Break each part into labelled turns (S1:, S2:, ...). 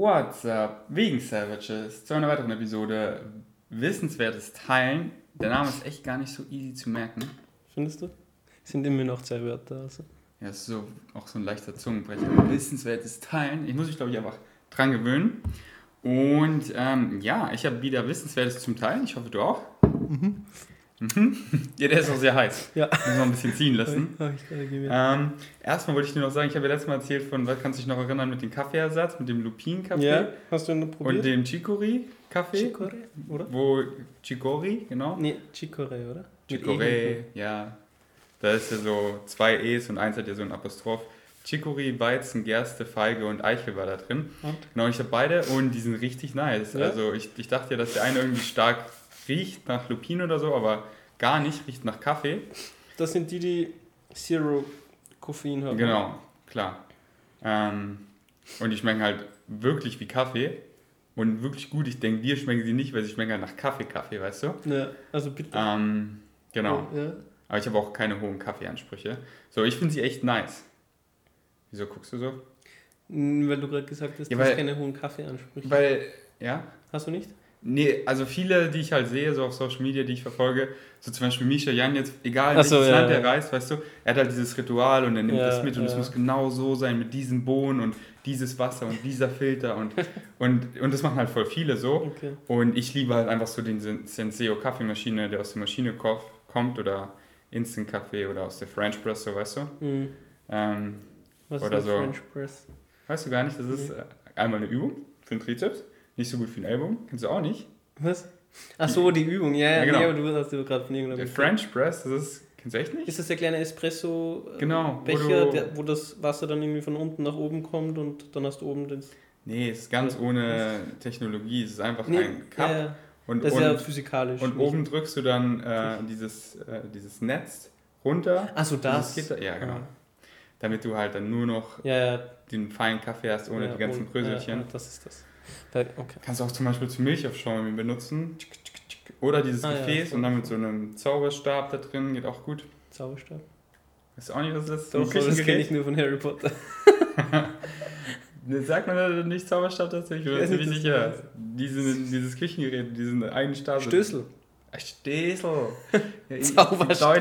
S1: What's up? Wegen Savages zu einer weiteren Episode Wissenswertes Teilen. Der Name ist echt gar nicht so easy zu merken.
S2: Findest du? Sind immer noch zwei Wörter. Also.
S1: Ja, ist so, auch so ein leichter Zungenbrecher. Wissenswertes Teilen. Ich muss mich, glaube ich, einfach dran gewöhnen. Und ähm, ja, ich habe wieder Wissenswertes zum Teilen. Ich hoffe, du auch. Mhm. Mhm. Ja, der ist auch sehr heiß.
S2: Ja.
S1: Muss noch ein bisschen ziehen lassen. Ähm, erstmal wollte ich dir noch sagen, ich habe ja letztes Mal erzählt von, was kannst du dich noch erinnern mit dem Kaffeeersatz, mit dem Lupin-Kaffee
S2: Ja, hast du ihn noch
S1: und
S2: probiert?
S1: dem Chicory-Kaffee.
S2: Chicorée, oder?
S1: Wo Chicory, genau.
S2: Nee, Chicorée, oder? E
S1: ja. Da ist ja so zwei E's und eins hat ja so ein Apostroph. Chicory, Weizen, Gerste, Feige und Eichel war da drin.
S2: Und?
S1: Genau, ich habe beide und die sind richtig nice.
S2: Ja?
S1: Also ich, ich dachte ja, dass der eine irgendwie stark riecht nach Lupin oder so, aber gar nicht, riecht nach Kaffee.
S2: Das sind die, die Zero Koffein haben.
S1: Genau, klar. Ähm, und die schmecken halt wirklich wie Kaffee und wirklich gut. Ich denke, dir schmecken sie nicht, weil sie schmecken halt nach Kaffee, Kaffee, weißt du?
S2: Ja, also bitte.
S1: Ähm, genau.
S2: Ja.
S1: Aber ich habe auch keine hohen Kaffeeansprüche. So, ich finde sie echt nice. Wieso guckst du so?
S2: Weil du gerade gesagt hast,
S1: Ja,
S2: du hast keine hohen Kaffeeansprüche.
S1: Weil, ja?
S2: Hast du nicht?
S1: Nee, also viele, die ich halt sehe, so auf Social Media, die ich verfolge, so zum Beispiel Misha Jan jetzt, egal
S2: Ach so,
S1: welches
S2: ja,
S1: Land er
S2: ja.
S1: reist, weißt du, er hat halt dieses Ritual und er nimmt
S2: Ja,
S1: das mit und es muss genau so sein mit diesem Bohnen und dieses Wasser und dieser Filter und, und, und das machen halt voll viele so.
S2: Okay.
S1: Und ich liebe halt einfach so den Sen- Senseo Kaffeemaschine, der aus der Maschine ko- kommt oder Instant Kaffee oder aus der French Press, so weißt du.
S2: Mhm.
S1: Ähm,
S2: Was
S1: Oder
S2: ist
S1: so.
S2: French Press?
S1: weißt du gar nicht, das ist äh, einmal eine Übung für den Trizeps, nicht so gut für den Ellbogen, kennst du auch nicht.
S2: Was? Ach so, die Übung. Ja, ja,
S1: Ja, genau.
S2: nee, aber du hast ja gerade von irgendeiner
S1: Der. French Press, das ist, kennst du echt nicht?
S2: Ist das der kleine Espresso-Becher,
S1: Genau, wo du-
S2: der, wo das Wasser dann irgendwie von unten nach oben kommt und dann hast du oben das.
S1: Nee, es ist ganz ohne Technologie. Es ist einfach ein Cup.
S2: ja, ja.
S1: Und,
S2: Das ist
S1: und,
S2: ja physikalisch.
S1: und oben drückst du dann äh, dieses, äh, dieses Netz runter.
S2: Ach so, das.
S1: Gitter, ja, genau. Damit du halt dann nur noch
S2: Ja, ja.
S1: den feinen Kaffee hast, ohne
S2: ja,
S1: die ganzen Bröselchen.
S2: Ja, das ist das. Okay.
S1: Kannst du auch zum Beispiel zum Milchaufschäumen benutzen. Oder dieses
S2: Ah, ja,
S1: Gefäß
S2: voll.
S1: und dann mit so einem Zauberstab da drin, geht auch gut.
S2: Zauberstab.
S1: Du auch nicht, was das ist? Ein
S2: aber das kenne ich nur von Harry Potter.
S1: Sagt man da nicht Zauberstab tatsächlich?
S2: Weiß
S1: ziemlich
S2: nicht,
S1: sicher.
S2: das-
S1: Diesen, dieses Küchengerät, diesen einen Stab.
S2: Stößel.
S1: Ich-
S2: Zauberstab.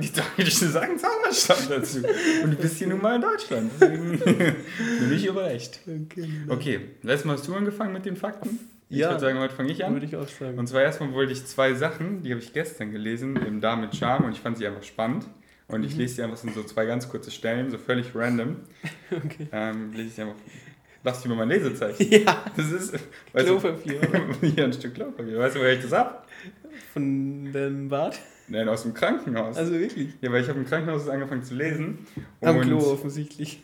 S1: Die Deutschen, sagen Zauberstab dazu. Und du bist hier nun mal in Deutschland. Deswegen bin ich überrecht.
S2: Okay.
S1: Okay, letztes Mal hast du angefangen mit den Fakten. Ich
S2: Ja.
S1: würde sagen, heute fange ich an.
S2: Würde ich auch sagen.
S1: Und zwar erstmal wollte ich zwei Sachen, die habe ich gestern gelesen, im Da mit Charme und ich fand sie einfach spannend. Und
S2: Mhm.
S1: ich lese sie einfach in so zwei ganz kurze Stellen, so völlig random.
S2: Okay.
S1: Ähm, lese ich einfach. Lass dich mal mein Lesezeichen.
S2: Ja,
S1: Das ist. Du,
S2: Klopapier. oder?
S1: hier ein Stück Klopapier. Weißt du, woher ich das ab?
S2: Von dem Bad.
S1: Nein, aus dem Krankenhaus.
S2: Also wirklich.
S1: ja, weil ich habe im Krankenhaus angefangen zu lesen.
S2: Am Klo offensichtlich.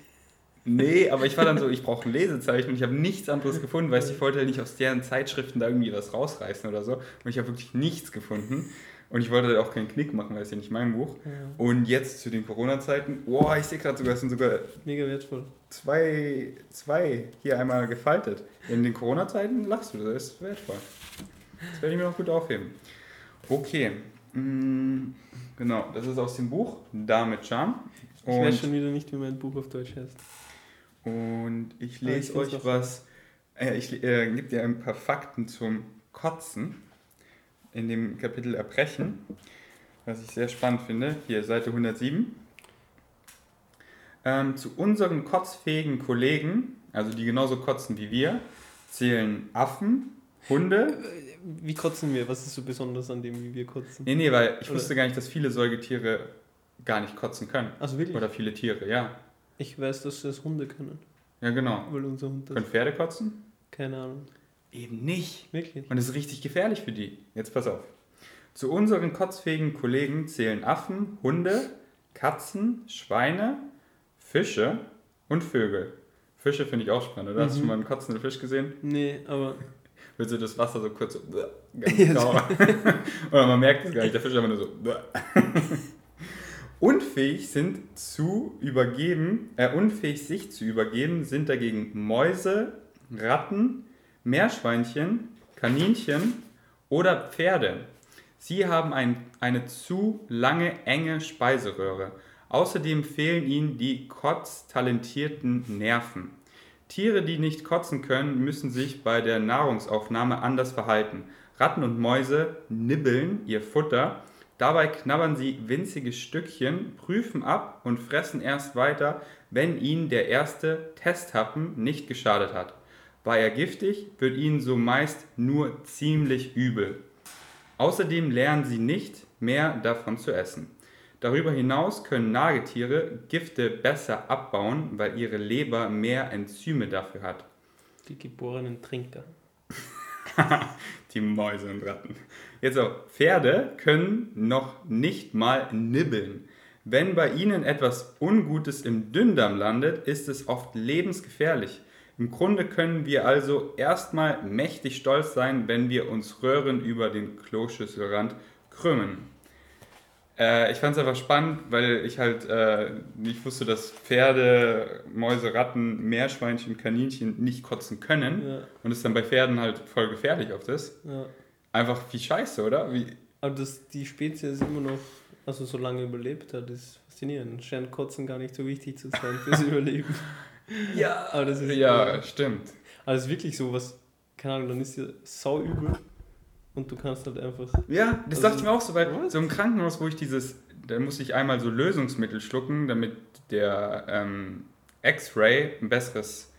S1: Nee, aber ich war dann so, ich brauche ein Lesezeichen und ich habe nichts anderes gefunden, weil ich wollte ja nicht aus deren Zeitschriften da irgendwie was rausreißen oder so. Und ich habe wirklich nichts gefunden. Und ich wollte auch keinen Knick machen, weil es ja nicht mein Buch.
S2: Ja,
S1: Und jetzt zu den Corona-Zeiten, boah, ich sehe gerade sogar, es sind sogar
S2: mega wertvoll.
S1: zwei, zwei hier einmal gefaltet. In den Corona-Zeiten lachst du, das ist wertvoll. Das werde ich mir noch gut aufheben. Okay, mm, genau, das ist aus dem Buch Da mit Charme.
S2: Ich weiß
S1: Und,
S2: schon wieder nicht, wie mein Buch auf Deutsch heißt.
S1: und ich
S2: ich
S1: lese euch was, äh, ich äh, gebe dir ein paar Fakten zum Kotzen in dem Kapitel Erbrechen, was ich sehr spannend finde. Hier, Seite 107. Ähm, zu unseren kotzfähigen Kollegen, also die genauso kotzen wie wir, zählen Affen, Hunde.
S2: Wie kotzen wir? Was ist so besonders an dem, wie wir kotzen?
S1: Nee, nee, weil ich
S2: Oder-
S1: wusste gar nicht, dass viele Säugetiere gar nicht kotzen können.
S2: Also wirklich?
S1: Oder viele Tiere, ja.
S2: Ich weiß, dass das Hunde können.
S1: Ja, genau.
S2: Weil unser Hund das.
S1: Können Pferde kotzen?
S2: Keine Ahnung.
S1: Eben nicht.
S2: Wirklich?
S1: Und es ist richtig gefährlich für die. Jetzt pass auf. Zu unseren kotzfähigen Kollegen zählen Affen, Hunde, Katzen, Schweine, Fische und Vögel. Fische finde ich auch spannend, oder? Hast du
S2: Mhm.
S1: schon mal einen kotzenden Fisch gesehen?
S2: Nee, aber.
S1: Willst du das Wasser so kurz so. Oder man merkt es gar nicht, der Fisch ist einfach nur so. Unfähig sind zu übergeben, äh, unfähig sich zu übergeben, sind dagegen Mäuse, Ratten, Meerschweinchen, Kaninchen oder Pferde. Sie haben ein, eine zu lange, enge Speiseröhre. Außerdem fehlen ihnen die kotztalentierten Nerven. Tiere, die nicht kotzen können, müssen sich bei der Nahrungsaufnahme anders verhalten. Ratten und Mäuse nibbeln ihr Futter, dabei knabbern sie winzige Stückchen, prüfen ab und fressen erst weiter, wenn ihnen der erste Testhappen nicht geschadet hat. War er giftig, wird ihnen so meist nur ziemlich übel. Außerdem lernen sie nicht mehr davon zu essen. Darüber hinaus können Nagetiere Gifte besser abbauen, weil ihre Leber mehr Enzyme dafür hat.
S2: Die geborenen Trinker.
S1: Die Mäuse und Ratten. Jetzt auch, Pferde können noch nicht mal nibbeln. Wenn bei ihnen etwas Ungutes im Dünndarm landet, ist es oft lebensgefährlich. Im Grunde können wir also erstmal mächtig stolz sein, wenn wir uns Röhren über den Kloschüsselrand krümmen. Äh, ich fand es einfach spannend, weil ich halt äh, nicht wusste, dass Pferde, Mäuse, Ratten, Meerschweinchen, Kaninchen nicht kotzen können.
S2: Ja.
S1: Und es dann bei Pferden halt voll gefährlich oft ist.
S2: Ja.
S1: Einfach wie scheiße, oder? Wie,
S2: Aber dass die Spezies immer noch, also so lange überlebt hat, ist faszinierend. Scheint Kotzen gar nicht so wichtig zu sein fürs Überleben.
S1: ja,
S2: Aber das ist
S1: ja, stimmt.
S2: Aber es ist wirklich so was, keine Ahnung, dann ist dir sau übel und du kannst halt einfach.
S1: Ja, das
S2: Also,
S1: dachte ich mir auch so, weil
S2: what?
S1: so im Krankenhaus, wo ich dieses, da musste ich einmal so Lösungsmittel schlucken, damit der ähm, X-Ray ein besseres,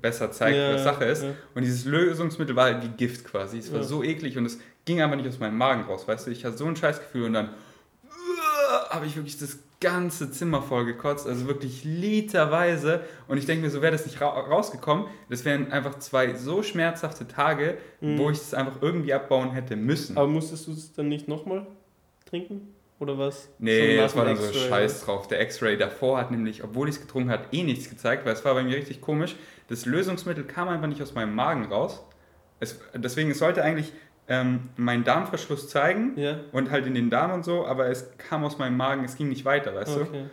S1: besser zeigt,
S2: Ja,
S1: was Sache ist.
S2: ja.
S1: Und dieses Lösungsmittel war halt wie Gift quasi. Es war
S2: Ja.
S1: so eklig und es ging einfach nicht aus meinem Magen raus, weißt du? Ich hatte so ein Scheißgefühl und dann uh, habe ich wirklich das ganze Zimmer voll gekotzt, also wirklich literweise. Und ich denke mir, so wäre das nicht ra rausgekommen. Das wären einfach zwei so schmerzhafte Tage,
S2: Mhm.
S1: wo ich es einfach irgendwie abbauen hätte müssen.
S2: Aber musstest du es dann nicht nochmal trinken? Oder was?
S1: Nee,
S2: nach
S1: das war dann so scheiß drauf. Der X-Ray davor hat nämlich, obwohl ich es getrunken hat, eh nichts gezeigt, weil es war bei mir richtig komisch. Das Lösungsmittel kam einfach nicht aus meinem Magen raus. Es, deswegen, es sollte eigentlich ähm, meinen Darmverschluss zeigen
S2: Ja.
S1: und halt in den Darm und so, aber es kam aus meinem Magen, es ging nicht weiter, weißt du?
S2: Okay.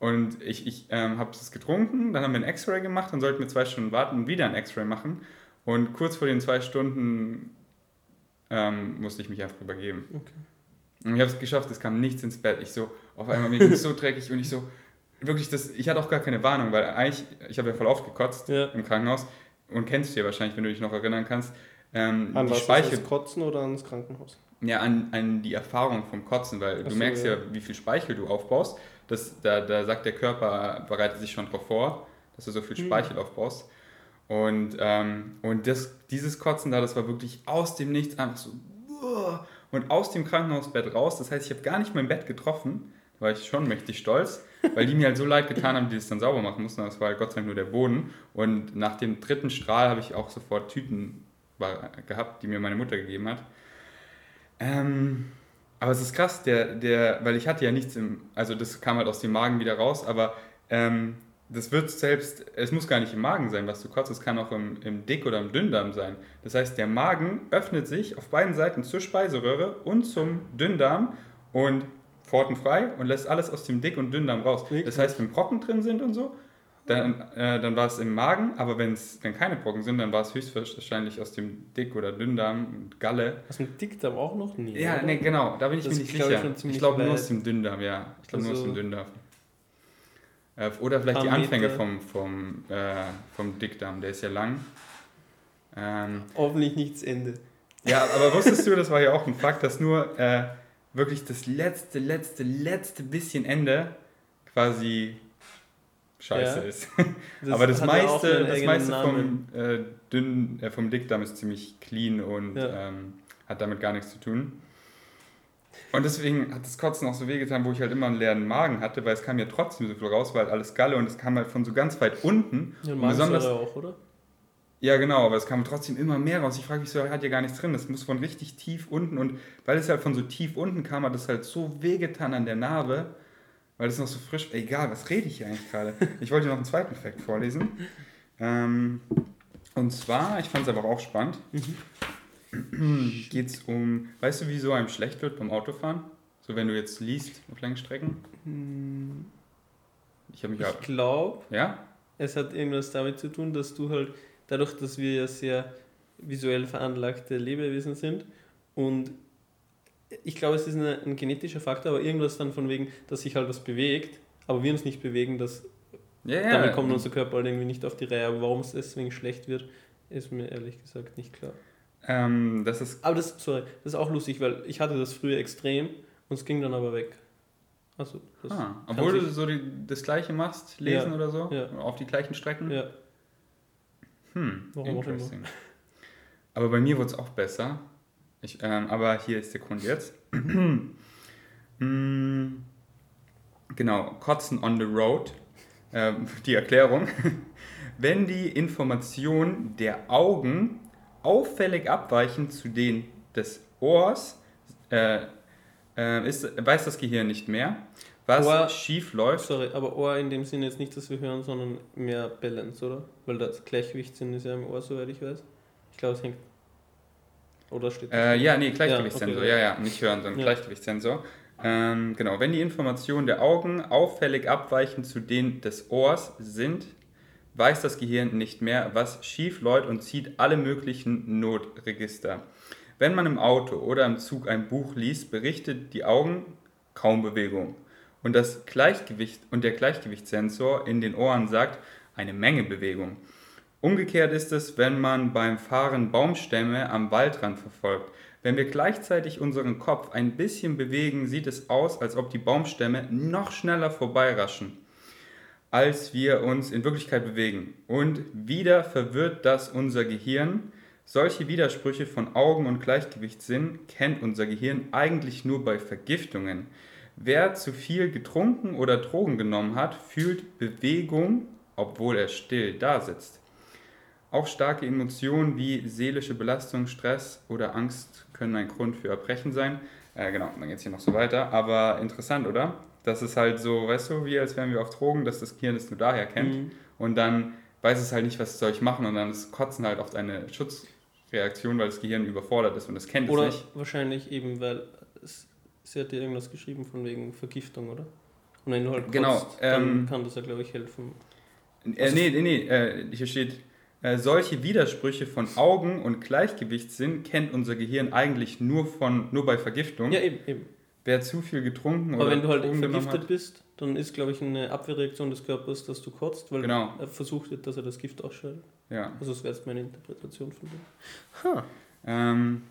S1: Und ich, ich ähm, habe es getrunken, dann haben wir ein X-Ray gemacht, dann sollten wir zwei Stunden warten und wieder ein X-Ray machen. Und kurz vor den zwei Stunden ähm, musste ich mich einfach übergeben.
S2: Okay.
S1: Und ich habe es geschafft, es kam nichts ins Bett. Ich so, auf einmal mir ging es so dreckig und ich so, wirklich, das, ich hatte auch gar keine Warnung, weil eigentlich, ich habe ja voll aufgekotzt
S2: Ja.
S1: im Krankenhaus und kennst du ja wahrscheinlich, wenn du dich noch erinnern kannst, ähm,
S2: An
S1: die
S2: was?
S1: Speichel,
S2: Speichel Kotzen oder ans Krankenhaus?
S1: ja, an, an die Erfahrung vom Kotzen, weil
S2: Ach
S1: du merkst ja.
S2: ja.
S1: wie viel Speichel du aufbaust. Das, da, da sagt der Körper, bereitet sich schon darauf vor, dass du so viel
S2: Hm.
S1: Speichel aufbaust. Und, ähm, und das, dieses Kotzen da, das war wirklich aus dem Nichts einfach so uah, und aus dem Krankenhausbett raus. Das heißt, ich habe gar nicht mein Bett getroffen. Da war ich schon mächtig stolz, weil die mir halt so leid getan haben, die das dann sauber machen mussten. Das war halt Gott sei Dank nur der Boden. Und nach dem dritten Strahl habe ich auch sofort Tüten war- gehabt, die mir meine Mutter gegeben hat. Ähm, aber es ist krass, der, der, weil ich hatte ja nichts im, also das kam halt aus dem Magen wieder raus, aber ähm, das wird selbst, es muss gar nicht im Magen sein, was du kotzt, es kann auch im, im Dick- oder im Dünndarm sein. Das heißt, der Magen öffnet sich auf beiden Seiten zur Speiseröhre und zum Dünndarm und Pforten frei und lässt alles aus dem Dick- und Dünndarm raus. Das heißt, wenn Brocken drin sind und so, dann, äh, dann war es im Magen, aber wenn's, wenn keine Brocken sind, dann war es höchstwahrscheinlich aus dem Dick- oder Dünndarm und Galle.
S2: Aus dem Dickdarm auch noch nie.
S1: Ja,
S2: oder?
S1: nee, genau, da bin ich
S2: Das
S1: mir nicht
S2: glaub ich
S1: sicher. Ich,
S2: ziemlich
S1: glaube nur aus dem Dünndarm, ja. Ich glaube nur aus
S2: Also-
S1: dem Dünndarm. Äh, oder vielleicht die Anfänge
S2: Meter.
S1: vom, vom, äh, vom Dickdarm, der ist ja lang. Ähm,
S2: Hoffentlich nicht das Ende.
S1: ja, aber wusstest du, das war ja auch ein Fakt, dass nur äh, wirklich das letzte, letzte, letzte bisschen Ende quasi scheiße
S2: Ja.
S1: ist.
S2: Das
S1: aber das meiste, das meiste vom, äh, dünn, äh, vom Dickdarm ist ziemlich clean und
S2: Ja.
S1: ähm, hat damit gar nichts zu tun. Und deswegen hat das Kotzen auch so wehgetan, wo ich halt immer einen leeren Magen hatte, weil es kam ja trotzdem so viel raus, weil halt alles Galle und es kam halt von so ganz weit unten.
S2: Ja,
S1: und besonders,
S2: auch, oder?
S1: ja, genau, aber es kam trotzdem immer mehr raus. Ich frage mich so, hat ja gar nichts drin. Das muss von richtig tief unten und weil es halt von so tief unten kam, hat es halt so wehgetan an der Narbe, weil es noch so frisch. Egal, was rede ich hier eigentlich gerade? Ich wollte noch einen zweiten Fact vorlesen. Ähm, und zwar, ich fand es aber auch spannend. Geht es um, weißt du, wieso einem schlecht wird beim Autofahren? So, wenn du jetzt liest auf langen Strecken.
S2: Hm,
S1: Ich habe mich ja.
S2: Ich glaube,
S1: Ja?
S2: es hat irgendwas damit zu tun, dass du halt, dadurch, dass wir ja sehr visuell veranlagte Lebewesen sind und ich glaube, es ist eine, ein genetischer Faktor, aber irgendwas dann von wegen, dass sich halt was bewegt, aber wir uns nicht bewegen, dass
S1: Ja, ja.
S2: Damit kommt unser Körper halt irgendwie nicht auf die Reihe. Aber warum es deswegen schlecht wird, ist mir ehrlich gesagt nicht klar.
S1: Ähm, das ist.
S2: Aber das, sorry, das ist auch lustig, weil ich hatte das früher extrem und es ging dann aber weg. Also, das
S1: Ah, obwohl du so die, das gleiche machst, lesen
S2: Ja,
S1: oder so,
S2: ja.
S1: auf die gleichen Strecken.
S2: Ja,
S1: Hm,
S2: Warum auch immer.
S1: interesting. Aber bei mir wurde es auch besser. Ich, ähm, aber hier ist der Grund jetzt. Mm, genau, Kotzen on the road. Ähm, die Erklärung. Wenn die Informationen der Augen auffällig abweichen zu denen des Ohrs, äh, äh, ist, weiß das Gehirn nicht mehr, was
S2: Ohr-
S1: schief läuft.
S2: sorry, aber Ohr in dem Sinne jetzt nicht, dass wir hören, sondern mehr Balance, oder? Weil das Gleichgewichtssinn ist ja im Ohr, soweit ich weiß. Ich glaube, es hängt. Oder steht
S1: Äh, ja, nee, Gleichgewichtssensor.
S2: Ja,
S1: Ja,
S2: okay.
S1: ja, nicht hören, sondern
S2: Ja.
S1: Gleichgewichtssensor. Ähm, genau, wenn die Informationen der Augen auffällig abweichen zu denen des Ohrs sind, weiß das Gehirn nicht mehr, was schief läuft und zieht alle möglichen Notregister. Wenn man im Auto oder im Zug ein Buch liest, berichtet die Augen kaum Bewegung. Und das Gleichgewicht und der Gleichgewichtssensor in den Ohren sagt eine Menge Bewegung. Umgekehrt ist es, wenn man beim Fahren Baumstämme am Waldrand verfolgt. Wenn wir gleichzeitig unseren Kopf ein bisschen bewegen, sieht es aus, als ob die Baumstämme noch schneller vorbeiraschen, als wir uns in Wirklichkeit bewegen. Und wieder verwirrt das unser Gehirn. Solche Widersprüche von Augen- und Gleichgewichtssinn kennt unser Gehirn eigentlich nur bei Vergiftungen. Wer zu viel getrunken oder Drogen genommen hat, fühlt Bewegung, obwohl er still dasitzt. Auch starke Emotionen wie seelische Belastung, Stress oder Angst können ein Grund für Erbrechen sein. Äh, genau, dann geht es hier noch so weiter. Aber interessant, oder? Das ist halt so, weißt du, wie als wären wir auf Drogen, dass das Gehirn es nur daher kennt.
S2: Mhm.
S1: Und dann weiß es halt nicht, was soll ich machen. Und dann ist Kotzen halt oft eine Schutzreaktion, weil das Gehirn überfordert ist und es kennt
S2: Oder
S1: es nicht.
S2: wahrscheinlich eben, weil es, sie hat dir irgendwas geschrieben von wegen Vergiftung, oder? Und wenn du halt
S1: Genau,
S2: kotzt, dann
S1: ähm,
S2: kann das ja, glaube ich, helfen.
S1: Äh, nee, nee, nee, äh, hier steht, äh, solche Widersprüche von Augen- und Gleichgewichtssinn kennt unser Gehirn eigentlich nur, von, nur bei Vergiftung.
S2: Ja, eben, eben.
S1: Wer zu viel getrunken
S2: Aber
S1: oder
S2: wenn du halt vergiftet bist, dann ist, glaube ich, eine Abwehrreaktion des Körpers, dass du kotzt, weil
S1: Genau.
S2: er versucht wird, dass er das Gift ausscheidet.
S1: Ja.
S2: Also das wäre jetzt meine Interpretation von dem.
S1: Ähm,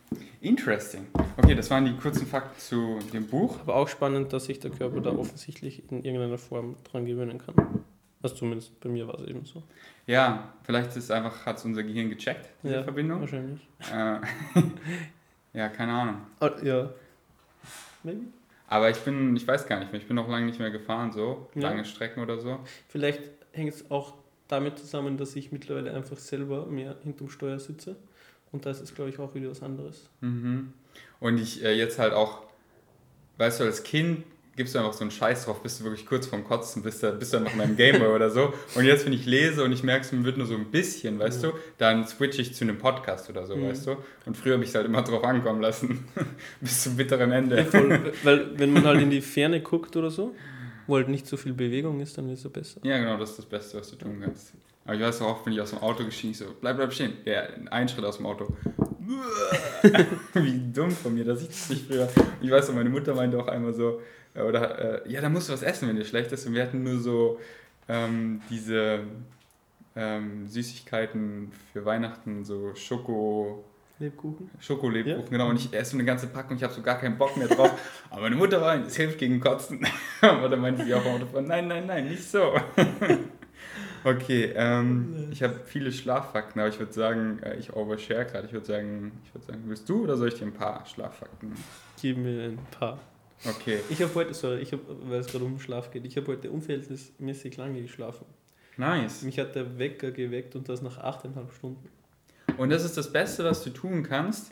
S1: interesting. Okay, das waren die kurzen Fakten zu dem Buch.
S2: Aber auch spannend, dass sich der Körper da offensichtlich in irgendeiner Form dran gewöhnen kann. Also zumindest bei mir war es eben so.
S1: Ja, vielleicht ist einfach, hat es unser Gehirn gecheckt, diese
S2: Ja,
S1: Verbindung.
S2: Wahrscheinlich.
S1: Äh, ja, keine Ahnung.
S2: Ah, ja. Maybe.
S1: Aber ich bin, ich weiß gar nicht mehr, ich bin noch lange nicht mehr gefahren, so
S2: Ja.
S1: lange Strecken oder so.
S2: Vielleicht hängt es auch damit zusammen, dass ich mittlerweile einfach selber mehr hinterm Steuer sitze. Und da ist glaube ich, auch wieder was anderes.
S1: Mhm. Und ich äh, jetzt halt auch, weißt du, als Kind gibst du einfach so einen Scheiß drauf, bist du wirklich kurz vorm Kotzen, bist du, bist du noch in einem Gameboy oder so. Und jetzt, wenn ich lese und ich merke, es mir wird nur so ein bisschen, weißt du, dann switche ich zu einem Podcast oder so,
S2: Mhm.
S1: weißt du. Und früher habe ich es halt immer drauf ankommen lassen, bis zum bitteren Ende.
S2: Ja, voll, weil wenn man halt in die Ferne guckt oder so, wo halt nicht so viel Bewegung ist, dann ist es besser.
S1: Ja, genau, das ist das Beste, was du tun kannst. Aber ich weiß auch oft, wenn ich aus dem Auto geschieden so, bleib, bleib stehen. Ja, ein Schritt aus dem Auto. Wie dumm von mir, dass ich das nicht früher. Ich weiß noch, meine Mutter meinte auch einmal so, äh, oder, äh, ja, da musst du was essen, wenn dir schlecht ist. Und wir hatten nur so ähm, diese ähm, Süßigkeiten für Weihnachten, so Schoko.
S2: Lebkuchen?
S1: Schokolebkuchen,
S2: Ja.
S1: genau. Und ich esse so eine ganze Packung, ich habe so gar keinen Bock mehr drauf. Aber meine Mutter war, es hilft gegen Kotzen. Aber dann meinte sie auch nein, nein, nein, nicht so. Okay, ähm, ich habe viele Schlaffakten, aber ich würde sagen, äh, ich overshare gerade. Ich würde sagen, ich würde sagen, willst du oder soll ich dir ein paar Schlaffakten?
S2: Gib mir ein paar.
S1: Okay,
S2: Ich habe heute, sorry, ich hab, weil es gerade um Schlaf geht, ich habe heute unverhältnismäßig lange geschlafen.
S1: nice.
S2: Mich hat der Wecker geweckt und das nach 8,5 Stunden.
S1: Und das ist das Beste, was du tun kannst,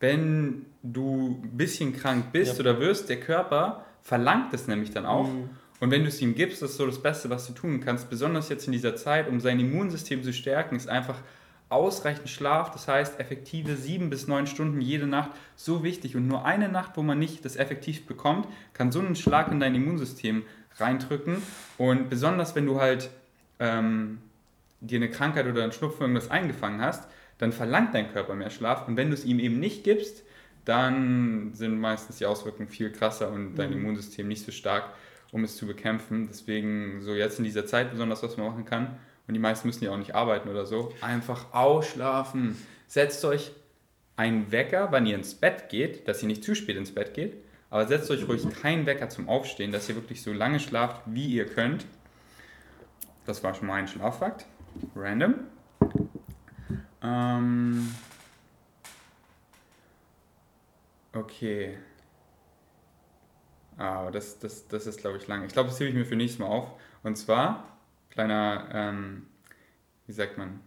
S1: wenn du ein bisschen krank bist
S2: Ja.
S1: oder wirst. Der Körper verlangt es nämlich dann auch.
S2: Mhm.
S1: Und wenn du es ihm gibst, das ist so das Beste, was du tun kannst, besonders jetzt in dieser Zeit, um sein Immunsystem zu stärken, ist einfach ausreichend Schlaf, das heißt effektive sieben bis neun Stunden jede Nacht, so wichtig. Und nur eine Nacht, wo man nicht das effektiv bekommt, kann so einen Schlag in dein Immunsystem reindrücken. Und besonders wenn du halt ähm, dir eine Krankheit oder einen Schnupfen irgendwas eingefangen hast, dann verlangt dein Körper mehr Schlaf. Und wenn du es ihm eben nicht gibst, dann sind meistens die Auswirkungen viel krasser und dein
S2: Mhm.
S1: Immunsystem nicht so stark. Um es zu bekämpfen. Deswegen so jetzt in dieser Zeit besonders, was man machen kann. Und die meisten müssen ja auch nicht arbeiten oder so. Einfach ausschlafen. Setzt euch einen Wecker, wann ihr ins Bett geht, dass ihr nicht zu spät ins Bett geht. Aber setzt euch ruhig keinen Wecker zum Aufstehen, dass ihr wirklich so lange schlaft, wie ihr könnt. Das war schon mal ein Schlaffakt. Random. Ähm okay. Aber das, das, das ist, glaube ich, lang. Ich glaube, das hebe ich mir für nächstes Mal auf. Und zwar, kleiner, ähm, wie sagt man,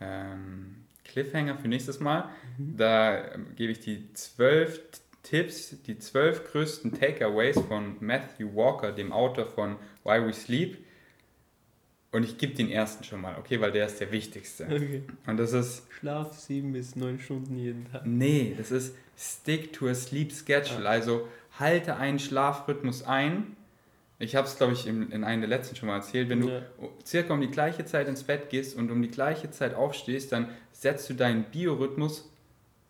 S1: ähm, Cliffhanger für nächstes Mal. Mhm. Da ähm, gebe ich die zwölf Tipps, die zwölf größten Takeaways von Matthew Walker, dem Autor von Why We Sleep. Und ich gebe den ersten schon mal, okay, weil der ist der wichtigste. Okay. Und das ist.
S2: Schlaf sieben bis neun Stunden jeden Tag.
S1: Nee, das ist Stick to a Sleep Schedule. Ah. Also halte einen Schlafrhythmus ein. Ich habe es, glaube ich, in, in einem der letzten schon mal erzählt. Wenn du ja. circa um die gleiche Zeit ins Bett gehst und um die gleiche Zeit aufstehst, dann setzt du deinen Biorhythmus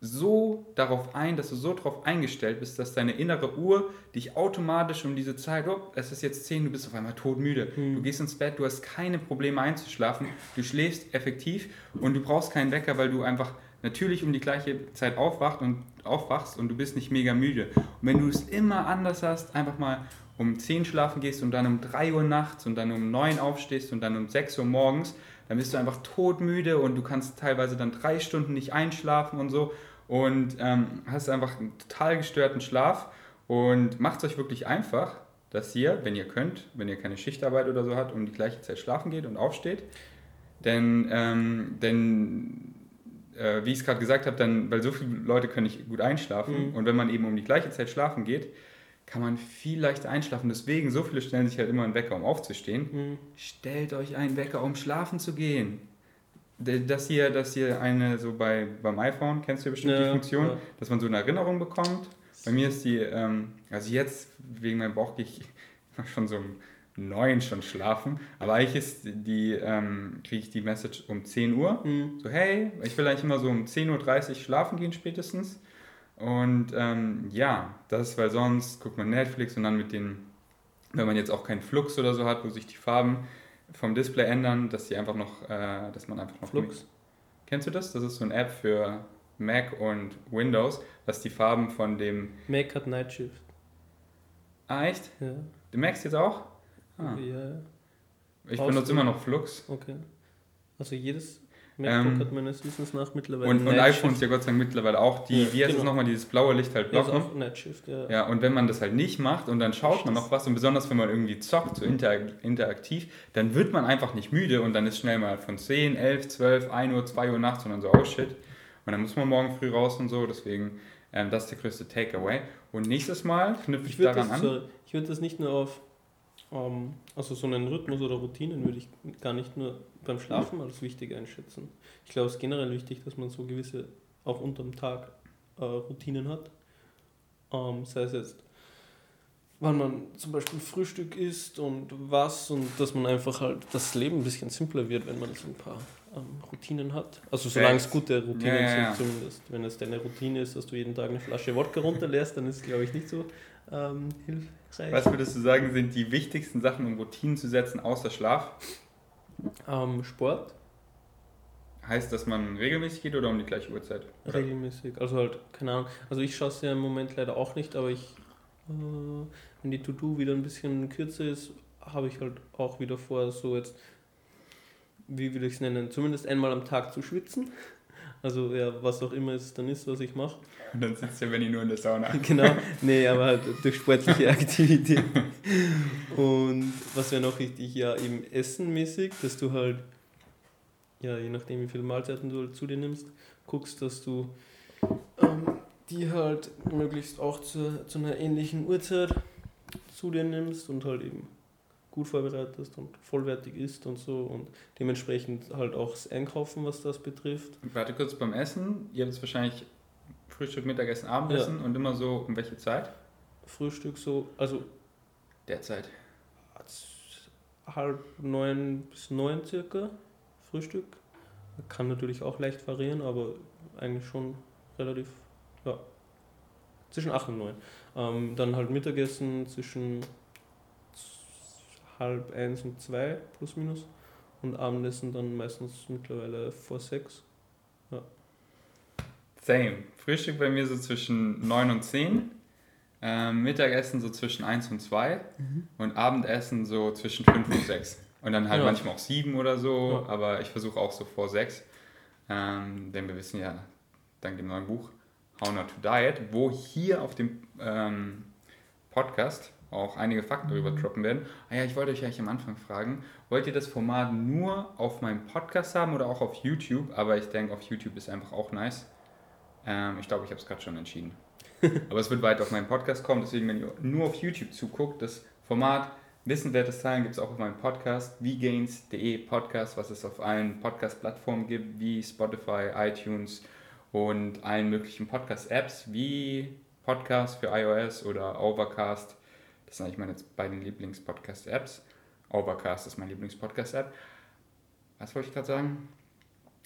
S1: so darauf ein, dass du so darauf eingestellt bist, dass deine innere Uhr dich automatisch um diese Zeit, oh, es ist jetzt 10, du bist auf einmal todmüde. Mhm. Du gehst ins Bett, du hast keine Probleme einzuschlafen, du schläfst effektiv und du brauchst keinen Wecker, weil du einfach natürlich um die gleiche Zeit aufwacht und, aufwachst und du bist nicht mega müde. Und wenn du es immer anders hast, einfach mal um 10 schlafen gehst und dann um 3 Uhr nachts und dann um 9 aufstehst und dann um 6 Uhr morgens, dann bist du einfach todmüde und du kannst teilweise dann drei Stunden nicht einschlafen und so und ähm, hast einfach einen total gestörten Schlaf und macht es euch wirklich einfach, dass ihr, wenn ihr könnt, wenn ihr keine Schichtarbeit oder so habt, um die gleiche Zeit schlafen geht und aufsteht. Denn, ähm, denn äh, wie ich es gerade gesagt habe, dann, weil so viele Leute können nicht gut einschlafen mhm. und wenn man eben um die gleiche Zeit schlafen geht, kann man viel leichter einschlafen. Deswegen, so viele stellen sich halt immer einen Wecker, um aufzustehen. Mhm. Stellt euch einen Wecker, um schlafen zu gehen. Das hier, das hier eine, so bei, beim iPhone, kennst du ja bestimmt ja, die Funktion, ja. dass man so eine Erinnerung bekommt. Bei mir ist die, ähm, also jetzt wegen meinem Bauch gehe ich schon so um 9 schon schlafen, aber eigentlich ist die, ähm, kriege ich die Message um 10 Uhr. Mhm. So, hey, ich will eigentlich immer so um 10.30 Uhr schlafen gehen spätestens. Und ähm, ja, das ist, weil sonst guckt man Netflix und dann mit den, wenn man jetzt auch keinen Flux oder so hat, wo sich die Farben vom Display ändern, dass die einfach noch, äh, dass man einfach noch.
S2: Flux?
S1: Kennst du das? Das ist so eine App für Mac und Windows, dass die Farben von dem.
S2: Mac hat Night Shift.
S1: Ah, echt?
S2: Ja.
S1: Du merkst jetzt auch?
S2: Ah. Ja.
S1: Ich benutze immer noch Flux.
S2: Okay. Also jedes MacBook ähm, hat meines Wissens nach mittlerweile.
S1: Und, und iPhones ja Gott sei Dank mittlerweile auch, die, ja, wie heißt genau. es nochmal, dieses blaue Licht halt blocken.
S2: Ja, Nightshift, ja.
S1: ja, und wenn man das halt nicht macht und dann schaut man noch was und besonders wenn man irgendwie zockt, so interaktiv, dann wird man einfach nicht müde und dann ist schnell mal von 10, 11, 12, 1 Uhr, 2 Uhr nachts und dann so, oh shit. Und dann muss man morgen früh raus und so, deswegen, ähm, das ist der größte Takeaway. Und nächstes Mal knüpfe ich, ich daran
S2: das,
S1: an.
S2: Sorry, ich würde das nicht nur auf also so einen Rhythmus oder Routinen würde ich gar nicht nur beim Schlafen als wichtig einschätzen. Ich glaube, es ist generell wichtig, dass man so gewisse, auch unterm Tag, äh, Routinen hat. Ähm, sei es jetzt, wann man zum Beispiel Frühstück isst und was und dass man einfach halt das Leben ein bisschen simpler wird, wenn man so ein paar ähm, Routinen hat. Also solange es gute Routinen ja, ja, sind zumindest. Wenn es deine Routine ist, dass du jeden Tag eine Flasche Wodka runterlässt, dann ist es glaube ich nicht so ähm, hilfreich.
S1: Was würdest du sagen, sind die wichtigsten Sachen, um Routinen zu setzen, außer Schlaf?
S2: Ähm, Sport.
S1: Heißt, dass man regelmäßig geht oder um die gleiche Uhrzeit?
S2: Oder? Regelmäßig, also halt, keine Ahnung. Also ich schaue es ja im Moment leider auch nicht, aber ich, äh, wenn die To-Do wieder ein bisschen kürzer ist, habe ich halt auch wieder vor, so jetzt, wie will ich es nennen, zumindest einmal am Tag zu schwitzen. Also ja, was auch immer es dann ist, was ich mache.
S1: Und dann sitzt der Benny nur in der Sauna.
S2: genau, nee, aber halt durch sportliche Aktivität. Und was wäre noch richtig, ja, eben essenmäßig, dass du halt, ja, je nachdem wie viele Mahlzeiten du halt zu dir nimmst, guckst, dass du ähm, die halt möglichst auch zu, zu einer ähnlichen Uhrzeit zu dir nimmst und halt eben gut vorbereitest und vollwertig ist und so und dementsprechend halt auch das Einkaufen, was das betrifft.
S1: Warte kurz beim Essen. Ihr habt es wahrscheinlich Frühstück, Mittagessen, Abendessen ja. und immer so um welche Zeit?
S2: Frühstück so, also
S1: derzeit
S2: halb neun bis neun circa Frühstück. Kann natürlich auch leicht variieren, aber eigentlich schon relativ, ja, zwischen acht und neun. Ähm, dann halt Mittagessen zwischen halb eins und zwei plus minus. Und Abendessen dann meistens mittlerweile vor sechs.
S1: Same. Frühstück bei mir so zwischen 9 und 10. Ähm, Mittagessen so zwischen 1 und 2. Und Abendessen so zwischen 5 und 6. Und dann halt
S2: Ja.
S1: manchmal auch 7 oder so.
S2: Ja.
S1: Aber ich versuche auch so vor 6. Ähm, denn wir wissen ja, dank dem neuen Buch How Not to Diet, wo hier auf dem ähm, Podcast auch einige Fakten darüber droppen werden. Ah ja, ich wollte euch eigentlich am Anfang fragen, wollt ihr das Format nur auf meinem Podcast haben oder auch auf YouTube? Aber ich denke, auf YouTube ist einfach auch nice. Ähm, ich glaube, ich habe es gerade schon entschieden. Aber es wird weiter auf meinen Podcast kommen, deswegen, wenn ihr nur auf YouTube zuguckt, das Format Wissenswertes Teilen gibt es auch auf meinem Podcast, vgains.de Podcast, was es auf allen Podcast-Plattformen gibt, wie Spotify, iTunes und allen möglichen Podcast-Apps, wie Podcast für iOS oder Overcast. Das sind eigentlich meine beiden Lieblings-Podcast-Apps. Overcast ist mein Lieblings-Podcast-App. Was wollte ich gerade sagen?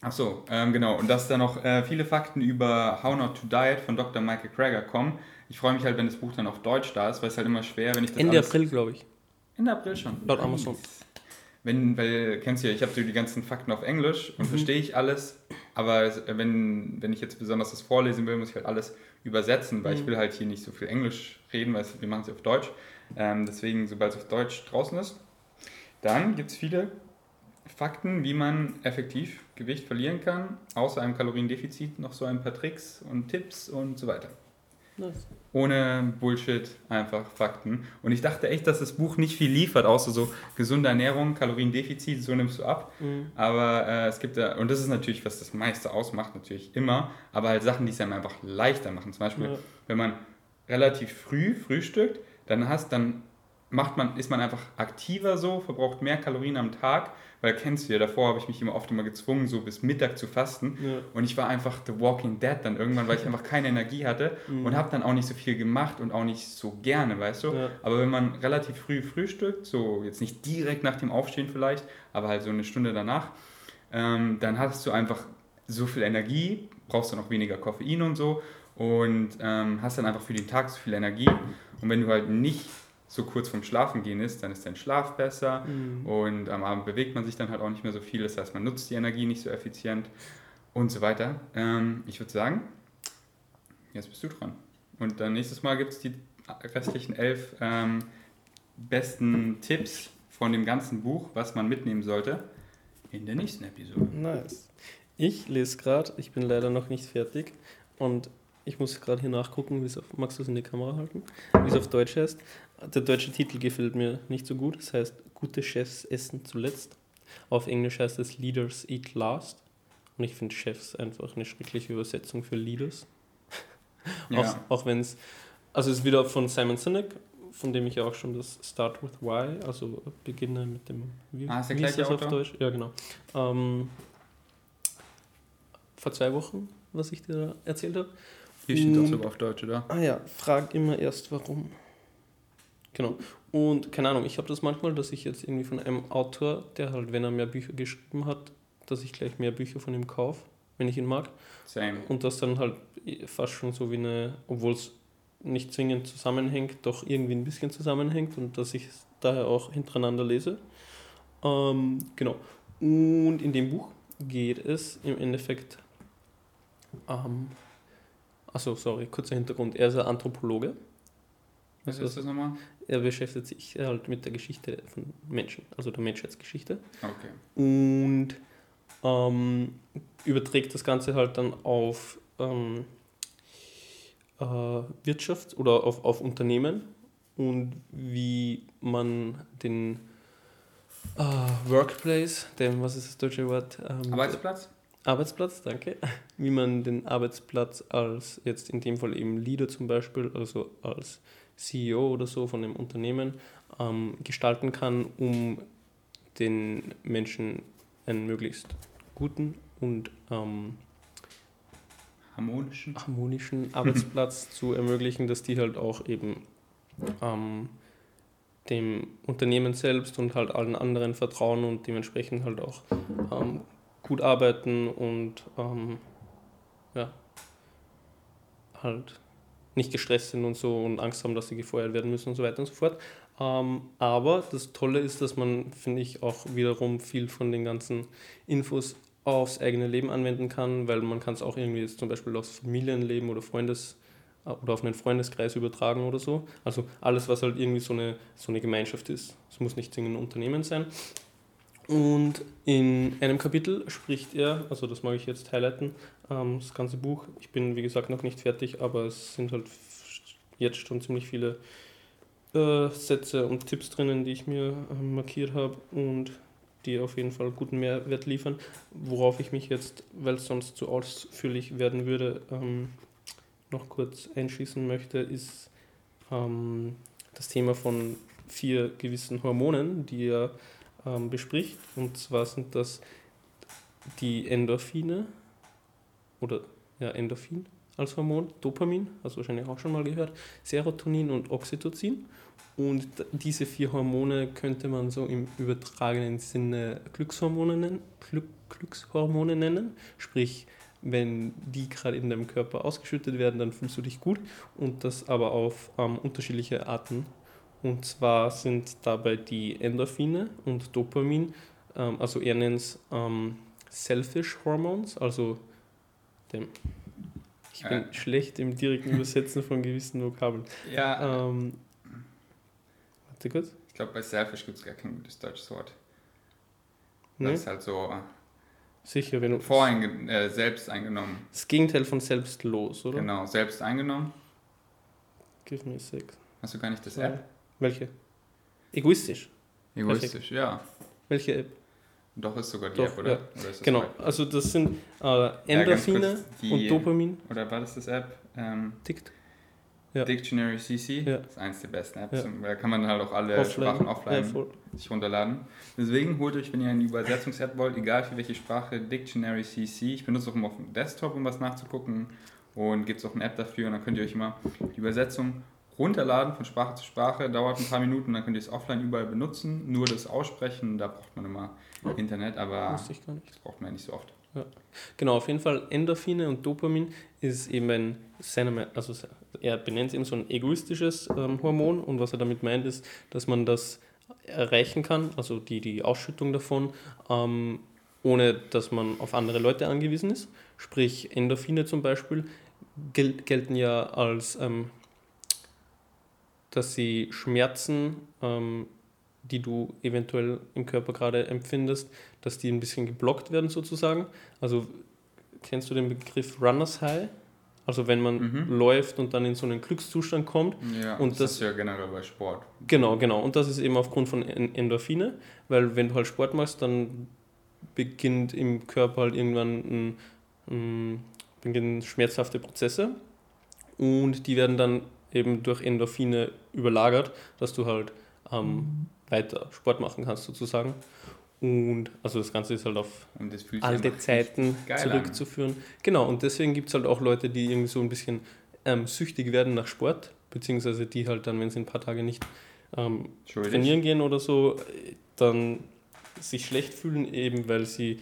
S1: Ach so, ähm, genau. Und dass da noch äh, viele Fakten über How Not to Diet von Dr. Michael Krager kommen. Ich freue mich halt, wenn das Buch dann auf Deutsch da ist, weil es halt immer schwer, wenn ich das
S2: Ende April, glaube ich.
S1: Ende April schon.
S2: Laut Amazon.
S1: Wenn, weil, kennst du ja, ich habe so die ganzen Fakten auf Englisch und
S2: Mhm.
S1: verstehe ich alles, aber es- wenn, wenn ich jetzt besonders das vorlesen will, muss ich halt alles übersetzen, weil ich
S2: Mhm.
S1: will halt hier nicht so viel Englisch reden, weil wir machen es ja auf Deutsch. Ähm, deswegen, sobald es auf Deutsch draußen ist, dann gibt es viele Fakten, wie man effektiv Gewicht verlieren kann, außer einem Kaloriendefizit noch so ein paar Tricks und Tipps und so weiter.
S2: Nice.
S1: Ohne Bullshit, einfach Fakten. Und ich dachte echt, dass das Buch nicht viel liefert, außer so gesunde Ernährung, Kaloriendefizit, so nimmst du ab.
S2: Mhm.
S1: Aber äh, es gibt ja, und das ist natürlich, was das meiste ausmacht, natürlich immer, aber halt Sachen, die es einem einfach leichter machen. Zum Beispiel,
S2: Ja.
S1: wenn man relativ früh frühstückt, dann hast, dann macht man, ist man einfach aktiver so, verbraucht mehr Kalorien am Tag, weil kennst du ja, davor habe ich mich immer oft immer gezwungen, so bis Mittag zu fasten.
S2: Ja.
S1: Und ich war einfach The Walking Dead dann irgendwann, weil ich einfach keine Energie hatte
S2: Mhm.
S1: und habe dann auch nicht so viel gemacht und auch nicht so gerne, weißt du.
S2: Ja.
S1: Aber wenn man relativ früh frühstückt, so jetzt nicht direkt nach dem Aufstehen vielleicht, aber halt so eine Stunde danach, ähm, dann hast du einfach so viel Energie, brauchst dann auch weniger Koffein und so und ähm, hast dann einfach für den Tag so viel Energie. Und wenn du halt nicht so kurz vorm Schlafen gehen ist, dann ist dein Schlaf besser
S2: Mhm.
S1: und am Abend bewegt man sich dann halt auch nicht mehr so viel. Das heißt, man nutzt die Energie nicht so effizient und so weiter. Ähm, ich würde sagen, jetzt bist du dran. Und dann nächstes Mal gibt es die restlichen elf ähm, besten Tipps von dem ganzen Buch, was man mitnehmen sollte, in der nächsten Episode.
S2: Nice. Ich lese gerade, ich bin leider noch nicht fertig und ich muss gerade hier nachgucken, wie es auf, magst du es in die Kamera halten, wie es auf Deutsch heißt. Der deutsche Titel gefällt mir nicht so gut, es heißt Gute Chefs essen zuletzt. Auf Englisch heißt es Leaders eat last. Und ich finde Chefs einfach eine schreckliche Übersetzung für Leaders.
S1: Ja.
S2: Auch, auch wenn es, also es ist wieder von Simon Sinek, von dem ich ja auch schon das Start with Why, also beginne mit dem, wie,
S1: Ah, ist
S2: wie
S1: gleiche
S2: das auf
S1: Autor?
S2: Deutsch? Ja, genau. Ähm, vor zwei Wochen, was ich dir erzählt habe.
S1: Hier steht auch
S2: Und-
S1: sogar auf Deutsch, oder?
S2: Ah ja, frag immer erst warum. Genau. Und keine Ahnung, ich habe das manchmal, dass ich jetzt irgendwie von einem Autor, der halt, wenn er mehr Bücher geschrieben hat, dass ich gleich mehr Bücher von ihm kaufe, wenn ich ihn mag.
S1: Same.
S2: Und das dann halt fast schon so wie eine, obwohl es nicht zwingend zusammenhängt, doch irgendwie ein bisschen zusammenhängt und dass ich es daher auch hintereinander lese. Ähm, genau. Und in dem Buch geht es im Endeffekt, ähm, achso, sorry, kurzer Hintergrund, er ist ein Anthropologe.
S1: Was
S2: Also
S1: ist das nochmal?
S2: Er beschäftigt sich halt mit der Geschichte von Menschen, also der Menschheitsgeschichte
S1: Okay.
S2: und ähm, überträgt das Ganze halt dann auf ähm, äh, Wirtschaft oder auf, auf Unternehmen und wie man den äh, Workplace, dem, was ist das deutsche Wort? Ähm,
S1: Arbeitsplatz?
S2: Arbeitsplatz, danke. Wie man den Arbeitsplatz als jetzt in dem Fall eben Leader zum Beispiel, also als CEO oder so von einem Unternehmen ähm, gestalten kann, um den Menschen einen möglichst guten und ähm,
S1: Harmonischen?
S2: harmonischen Arbeitsplatz zu ermöglichen, dass die halt auch eben ähm, dem Unternehmen selbst und halt allen anderen vertrauen und dementsprechend halt auch ähm, gut arbeiten und ähm, ja, halt nicht gestresst sind und so und Angst haben, dass sie gefeuert werden müssen und so weiter und so fort. Ähm, aber das Tolle ist, dass man, finde ich, auch wiederum viel von den ganzen Infos aufs eigene Leben anwenden kann, weil man kann es auch irgendwie jetzt zum Beispiel aufs Familienleben oder Freundes oder auf einen Freundeskreis übertragen oder so. Also alles, was halt irgendwie so eine, so eine Gemeinschaft ist. Es muss nicht ein Unternehmen sein. Und in einem Kapitel spricht er, also das mag ich jetzt highlighten, ähm, das ganze Buch. Ich bin, wie gesagt, noch nicht fertig, aber es sind halt jetzt schon ziemlich viele äh, Sätze und Tipps drinnen, die ich mir äh, markiert habe und die auf jeden Fall guten Mehrwert liefern. Worauf ich mich jetzt, weil es sonst zu ausführlich werden würde, ähm, noch kurz einschießen möchte, ist ähm, das Thema von vier gewissen Hormonen, die er ähm, bespricht. Und zwar sind das die Endorphine oder ja, Endorphin als Hormon, Dopamin, hast du wahrscheinlich auch schon mal gehört, Serotonin und Oxytocin. Und diese vier Hormone könnte man so im übertragenen Sinne Glückshormone nennen, Glück, Glückshormone nennen. Sprich, wenn die gerade in deinem Körper ausgeschüttet werden, dann fühlst du dich gut und das aber auf ähm, unterschiedliche Arten. Und zwar sind dabei die Endorphine und Dopamin, ähm, also er nennt es ähm, Selfish Hormones, also dem. Ich bin äh. schlecht im direkten Übersetzen von gewissen Vokabeln. Ja. Ähm,
S1: Warte kurz. Ich glaube, bei Selfish gibt es gar kein gutes deutsches Wort. Nee? Das ist halt so. Äh, Sicher, wenn du. Voreinge äh, selbst eingenommen.
S2: Das Gegenteil von selbstlos, oder?
S1: Genau, selbst eingenommen.
S2: Give me sec.
S1: Hast du gar nicht das App?
S2: Welche? Egoistisch.
S1: Egoistisch, Perfekt. ja.
S2: Welche App?
S1: Doch, ist sogar die Doch, App, oder? Ja.
S2: oder genau, App? also das sind äh, Endorphine ja, und Dopamin.
S1: Oder war das das App? Ähm,
S2: Tickt.
S1: Ja. Dictionary CC, ja. ist eins der besten Apps. Da kann man halt auch alle offline. Sprachen offline sich runterladen. Deswegen holt euch, wenn ihr eine Übersetzungs-App wollt, egal für welche Sprache, Dictionary CC. Ich benutze auch immer auf dem Desktop, um was nachzugucken. Und gibt es auch eine App dafür und dann könnt ihr euch immer die Übersetzung runterladen von Sprache zu Sprache. Dauert ein paar Minuten, dann könnt ihr es offline überall benutzen. Nur das Aussprechen, da braucht man immer Internet, aber das braucht man ja nicht so oft.
S2: Ja. Genau, auf jeden Fall Endorphine und Dopamin ist eben ein, also er benennt es eben so ein egoistisches ähm, Hormon und was er damit meint ist, dass man das erreichen kann, also die, die Ausschüttung davon, ähm, ohne dass man auf andere Leute angewiesen ist. Sprich, Endorphine zum Beispiel gel gelten ja als, ähm, dass sie Schmerzen ähm, die du eventuell im Körper gerade empfindest, dass die ein bisschen geblockt werden sozusagen. Also kennst du den Begriff Runners High? Also wenn man mhm. läuft und dann in so einen Glückszustand kommt.
S1: Ja, und das, das ist ja generell bei Sport.
S2: Genau, genau. Und das ist eben aufgrund von Endorphine, weil wenn du halt Sport machst, dann beginnt im Körper halt irgendwann ein, ein, beginnen schmerzhafte Prozesse und die werden dann eben durch Endorphine überlagert, dass du halt ähm, weiter Sport machen kannst sozusagen. Und also das Ganze ist halt auf alte Zeiten zurückzuführen. An. Genau, und deswegen gibt es halt auch Leute, die irgendwie so ein bisschen ähm, süchtig werden nach Sport, beziehungsweise die halt dann, wenn sie ein paar Tage nicht ähm, trainieren gehen oder so, dann sich schlecht fühlen, eben weil sie,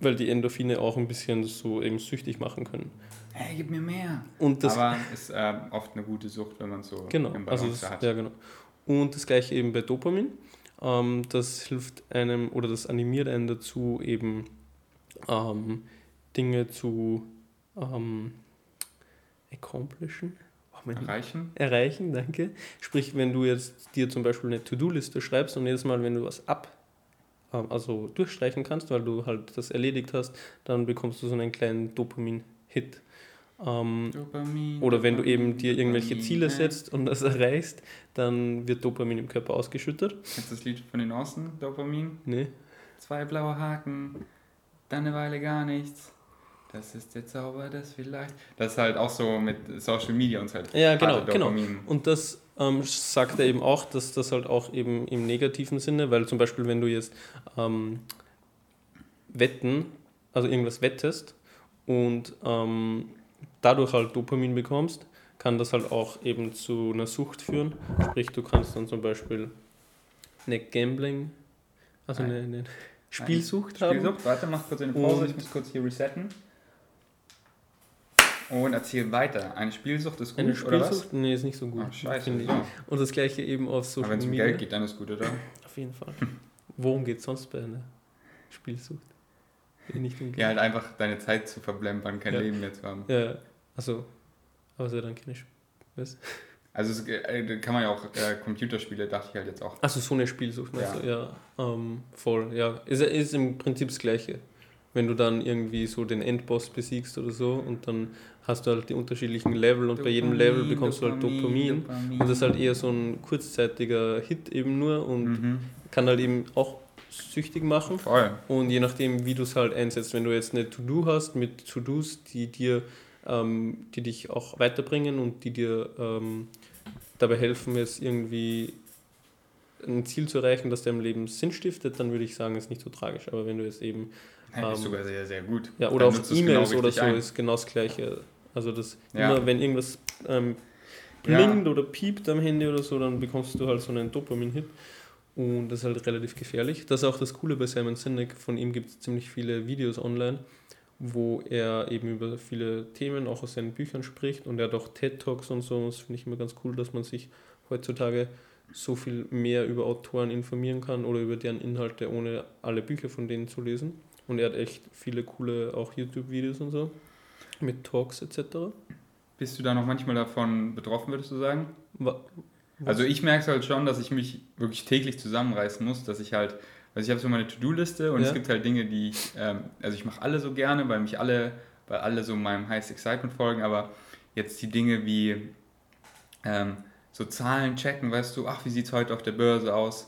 S2: weil die Endorphine auch ein bisschen so eben süchtig machen können.
S1: Hey, gib mir mehr. Und das Aber ist äh, oft eine gute Sucht, wenn man so
S2: genau, also das, hat. Ja, genau. Und das gleiche eben bei Dopamin. Ähm, das hilft einem oder das animiert einen dazu, eben ähm, Dinge zu ähm, accomplishen.
S1: Oh, erreichen.
S2: Erreichen, danke. Sprich, wenn du jetzt dir zum Beispiel eine To-Do-Liste schreibst und jedes Mal, wenn du was ab, ähm, also durchstreichen kannst, weil du halt das erledigt hast, dann bekommst du so einen kleinen Dopamin-Hit. Ähm, Dopamin, oder wenn Dopamin, du eben dir irgendwelche Dopamin, Ziele setzt und das erreichst, dann wird Dopamin im Körper ausgeschüttet.
S1: Kennst du das Lied von den Außen, Dopamin?
S2: Nee.
S1: Zwei blaue Haken, dann eine Weile gar nichts. Das ist der Zauber, das vielleicht. Das ist halt auch so mit Social Media und so halt.
S2: Ja, genau, genau. Und das ähm, sagt er eben auch, dass das halt auch eben im negativen Sinne, weil zum Beispiel, wenn du jetzt ähm, wetten, also irgendwas wettest und ähm, dadurch halt Dopamin bekommst, kann das halt auch eben zu einer Sucht führen. Sprich, du kannst dann zum Beispiel eine Gambling, also eine, eine Spielsucht
S1: haben. Spielsucht, warte, mach kurz eine Pause, Und ich muss kurz hier resetten. Und erzähl weiter. Eine Spielsucht ist gut,
S2: Eine
S1: oder was?
S2: Spielsucht? Nee, ist nicht so gut.
S1: Ah, scheiße. ja.
S2: Und das gleiche eben auf Social
S1: Aber wenn es um. Geld geht, dann ist gut, oder?
S2: Auf jeden Fall. Worum geht es sonst bei einer Spielsucht? Eh nicht um Geld.
S1: Ja, halt einfach deine Zeit zu verblempern, kein
S2: Ja.
S1: Leben mehr zu haben.
S2: Ja, also, aber sei dann keine Sp Was?
S1: Also es, äh, da kann man ja auch äh, Computerspiele, dachte ich halt jetzt auch.
S2: Achso, so eine Spielsucht, meinst du? Ja, ähm, voll, ja. Ist, ist im Prinzip das Gleiche. Wenn du dann irgendwie so den Endboss besiegst oder so und dann hast du halt die unterschiedlichen Level und bei jedem Level bekommst du halt Dopamin. Und das ist halt eher so ein kurzzeitiger Hit eben nur und
S1: Mhm.
S2: kann halt eben auch süchtig machen.
S1: Voll.
S2: Und je nachdem, wie du es halt einsetzt, wenn du jetzt eine To-Do hast mit To-Dos, die dir, ähm, die dich auch weiterbringen und die dir ähm, dabei helfen, jetzt irgendwie ein Ziel zu erreichen, das deinem Leben Sinn stiftet, dann würde ich sagen, ist nicht so tragisch. Aber wenn du jetzt eben,
S1: Ja, ist
S2: Ähm,
S1: sogar sehr, sehr gut.
S2: ja,
S1: Dann
S2: oder auf
S1: nutzt du es genau
S2: E-Mails oder so,
S1: ein.
S2: ist genau das Gleiche. Also das
S1: Ja.
S2: immer, wenn irgendwas ähm,
S1: Ja.
S2: blinkt oder piept am Handy oder so, dann bekommst du halt so einen Dopamin-Hit. Und das ist halt relativ gefährlich. Das ist auch das Coole bei Simon Sinek. Von ihm gibt es ziemlich viele Videos online, wo er eben über viele Themen auch aus seinen Büchern spricht. Und er hat auch TED-Talks und so. Das finde ich immer ganz cool, dass man sich heutzutage so viel mehr über Autoren informieren kann oder über deren Inhalte, ohne alle Bücher von denen zu lesen. Und er hat echt viele coole auch YouTube-Videos und so mit Talks etc.
S1: Bist du da noch manchmal davon betroffen, würdest du sagen? Also ich merke es halt schon, dass ich mich wirklich täglich zusammenreißen muss, dass ich halt, also ich habe so meine To-Do-Liste und
S2: Ja.
S1: es gibt halt Dinge, die ich, ähm, also ich mache alle so gerne, weil mich alle, weil alle so meinem Highest Excitement folgen, aber jetzt die Dinge wie ähm, so Zahlen checken, weißt du, ach, wie sieht es heute auf der Börse aus?